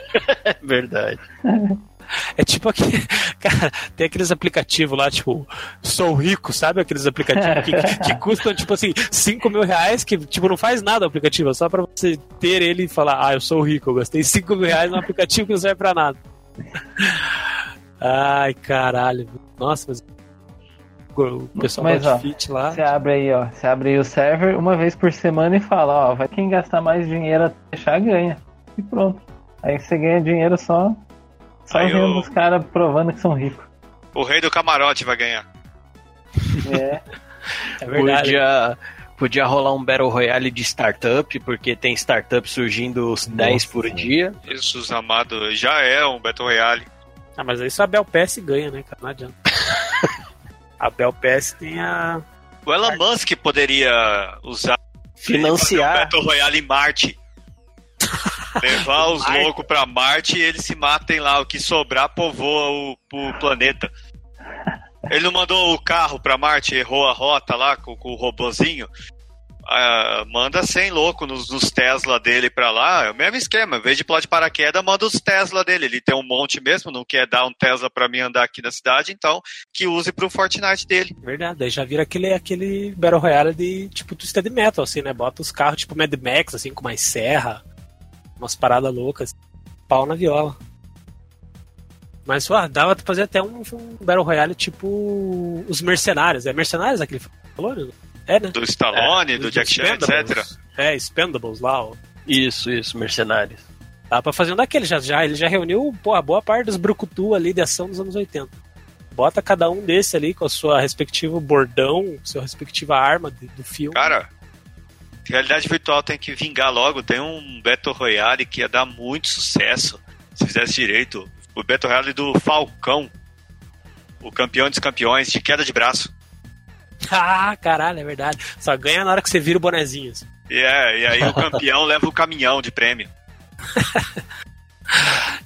É verdade. É tipo aquele. Cara, tem aqueles aplicativos lá, tipo, sou rico, sabe? Aqueles aplicativos que, que, que custam, tipo assim, 5 mil reais, que, tipo, não faz nada o aplicativo, é só pra você ter ele e falar, ah, eu sou rico, eu gastei 5 mil reais num aplicativo que não serve pra nada. Ai, caralho. Nossa, mas. O pessoal Mas, ó, Outfit lá. Você abre aí, ó. Você abre aí o server uma vez por semana e fala, ó, vai quem gastar mais dinheiro até fechar ganha. E pronto. Aí você ganha dinheiro só, só Aí vendo eu- os caras provando que são ricos. O rei do camarote vai ganhar. É. É verdade. Podia, podia rolar um Battle Royale de startup, porque tem startup surgindo os 10 por dia. Jesus amado, já é um Battle Royale. Ah, mas aí só a Bel PS ganha, né, cara? Não adianta. a Bel PS tem a. O Elon Musk poderia usar um Financiar. Battle Royale em Marte. Levar os loucos pra Marte e eles se matem lá. O que sobrar povoa o, o planeta. Ele não mandou o carro pra Marte, errou a rota lá com, com o robozinho. Ah, manda 100 louco nos, nos Tesla dele pra lá. É o mesmo esquema. Em vez de pular de paraquedas, manda os Tesla dele. Ele tem um monte mesmo, não quer dar um Tesla pra mim andar aqui na cidade, então que use pro Fortnite dele. Verdade, aí já vira aquele, aquele Battle Royale de tipo Twisted Metal, assim, né? Bota os carros tipo Mad Max, assim, com mais serra, umas paradas loucas, pau na viola. Mas, ó, dava pra fazer até um, um Battle Royale tipo os Mercenários. É Mercenários aquele que falou? né? É, né? Do Stallone, do Os Jack Chan, etc. É, Expendables lá, ó. Isso, isso, mercenários. Dá pra fazer um daquele, já, já, ele já reuniu pô, a boa parte dos brucutu ali de ação dos anos 80. Bota cada um desse ali com a sua respectiva bordão, sua respectiva arma de- do filme. Cara, realidade virtual tem que vingar logo. Tem um Battle Royale que ia dar muito sucesso se fizesse direito. O Battle Royale do Falcão. O campeão dos campeões de queda de braço. Ah, caralho, é verdade. Só ganha na hora que você vira o bonezinho. é, e aí o campeão leva o caminhão de prêmio.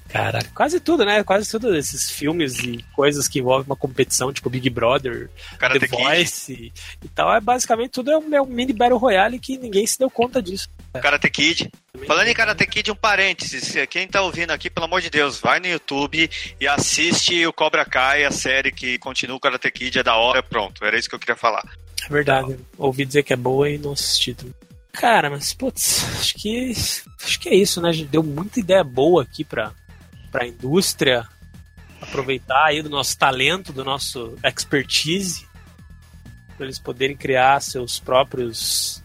Caralho. Quase tudo, né? Quase tudo desses filmes e coisas que envolvem uma competição, tipo Big Brother, Karate The Kid. Voice e, e tal. É basicamente tudo é um, é um mini Battle Royale que ninguém se deu conta disso. Karate Kid. Falando em Karate Kid, um parênteses. Quem tá ouvindo aqui, pelo amor de Deus, vai no YouTube e assiste o Cobra Kai, a série que continua o Karate Kid, é da hora, pronto. Era isso que eu queria falar. É verdade. Ouvi dizer que é boa e não assisti também. Cara, mas putz, acho que acho que é isso, né? A deu muita ideia boa aqui pra, pra indústria aproveitar aí do nosso talento, do nosso expertise, para eles poderem criar seus próprios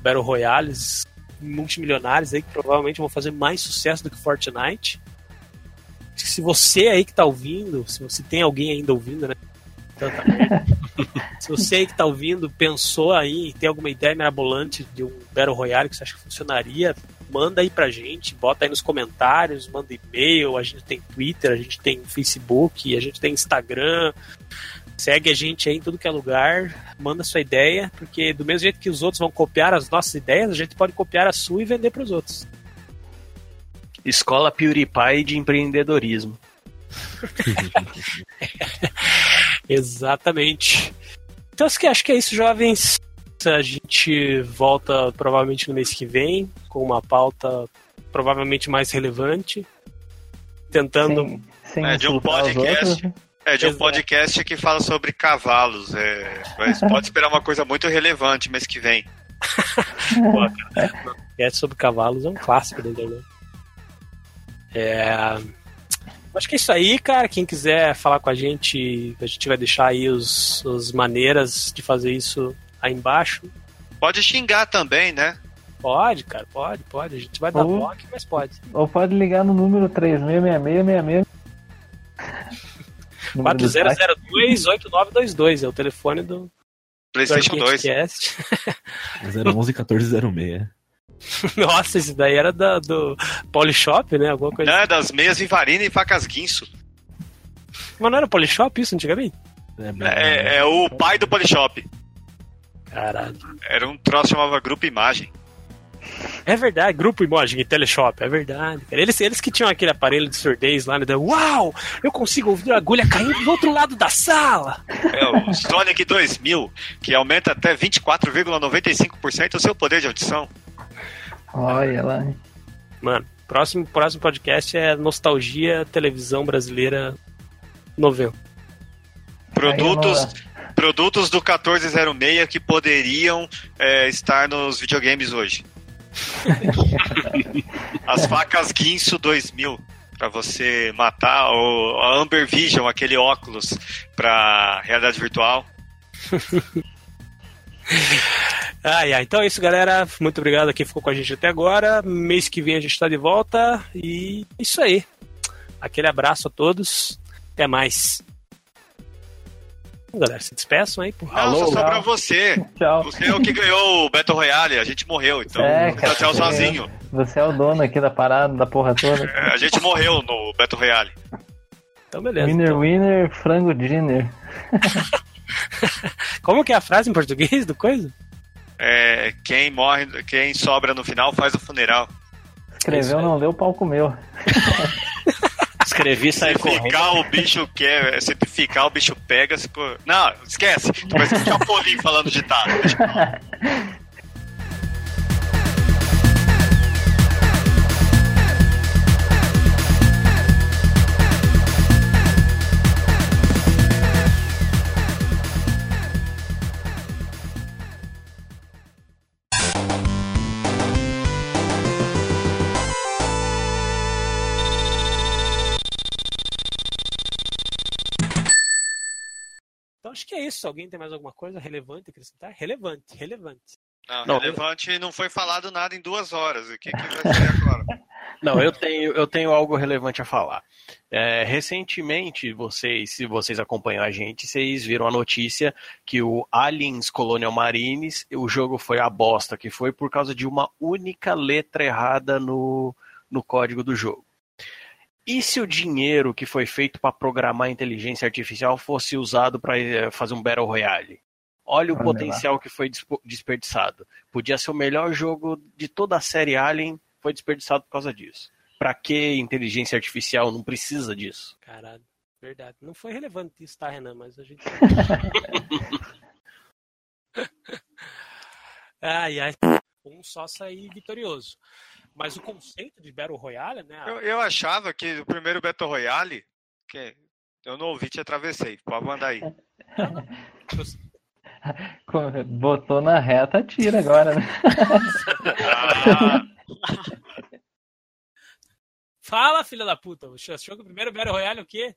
Battle Royales multimilionários aí que provavelmente vão fazer mais sucesso do que Fortnite. Se você aí que tá ouvindo, se você tem alguém ainda ouvindo, né? Tanta merda. Se você aí que tá ouvindo pensou aí em ter alguma ideia mirabolante de um Battle Royale que você acha que funcionaria, manda aí pra gente, bota aí nos comentários, manda e-mail, a gente tem Twitter, a gente tem Facebook, a gente tem Instagram. Segue a gente aí em tudo que é lugar, manda sua ideia, porque do mesmo jeito que os outros vão copiar as nossas ideias, a gente pode copiar a sua e vender pros outros. Escola PewDiePie de empreendedorismo. Exatamente. Então acho que, acho que é isso, jovens. A gente volta provavelmente no mês que vem com uma pauta provavelmente mais relevante. Tentando. Sem, sem É, de um podcast. outros. É de um Exato. podcast que fala sobre cavalos. É, mas pode esperar uma coisa muito relevante mês que vem. Pô, podcast sobre cavalos é um clássico da internet. É. Acho que é isso aí, cara. Quem quiser falar com a gente, a gente vai deixar aí os, as maneiras de fazer isso aí embaixo. Pode xingar também, né? Pode, cara, pode, pode. A gente vai dar bloco, mas pode. Ou pode ligar no número 366666. 4002-8922 é o telefone do PlayStation 2. 011-1406. Nossa, esse daí era da, do Polishop, né? Alguma coisa. Né, das meias Vivarina e facas guinso. Mas não era Polishop isso antigamente? É, é o pai do Polishop. Caralho. Era um troço que chamava Grupo Imagem. É verdade, Grupo Imagem e Teleshop, é verdade. Eles, eles que tinham aquele aparelho de surdez lá, né? Uau! Eu consigo ouvir a agulha caindo do outro lado da sala! É o Sonic 2000, que aumenta até 24,95% o seu poder de audição. Olha lá. Mano, próximo, próximo podcast é Nostalgia Televisão Brasileira Novel. Produtos, Aí, produtos do 1406 que poderiam é, estar nos videogames hoje. As facas Guinso 2000 para você matar o a Amber Vision, aquele óculos para realidade virtual. Ai, ai. Então é isso, galera. Muito obrigado a quem ficou com a gente até agora. Mês que vem a gente tá de volta. E é isso aí. Aquele abraço a todos. Até mais. Galera, se despeçam aí, porra. Não, só Alô? sobra você. Tchau. Você é o que ganhou o Battle Royale, a gente morreu, então É, cara, tchau você- sozinho. Você é o dono aqui da parada, da porra toda. É, A gente morreu no Battle Royale. Então, beleza. Winner, Então, winner, frango dinner. como que é a frase em português do coisa? É, quem morre, quem sobra no final faz o funeral. Escreveu, não deu palco meu. Escrevi e saí Se correndo. ficar o bicho quer, se ficar o bicho pega, se. Não, esquece. Tu vai ser um Chapolin falando ditado. que é isso. Alguém tem mais alguma coisa relevante a acrescentar? Relevante, relevante. Não, Não. relevante não foi falado nada em duas horas. O que, que vai ser agora? Não, eu tenho, eu tenho algo relevante a falar. É, recentemente, vocês, se vocês acompanham a gente, vocês viram a notícia que o Aliens Colonial Marines, o jogo foi a bosta que foi por causa de uma única letra errada no, no código do jogo. E se o dinheiro que foi feito para programar a inteligência artificial fosse usado para fazer um Battle Royale? Olha o lá. potencial que foi desperdiçado. Podia ser o melhor jogo de toda a série Alien, foi desperdiçado por causa disso. Pra que inteligência artificial? Não precisa disso. Caralho, verdade. Não foi relevante isso, tá, Renan? Mas a gente. ai, ai. Um só sair vitorioso. Mas o conceito de Battle Royale, né? Eu, eu achava que o primeiro Battle Royale. Que eu não ouvi, te atravessei. Pode mandar aí. Botou na reta, tira agora, né? Ah, Fala, filha da puta. Achou que o primeiro Battle Royale é o quê?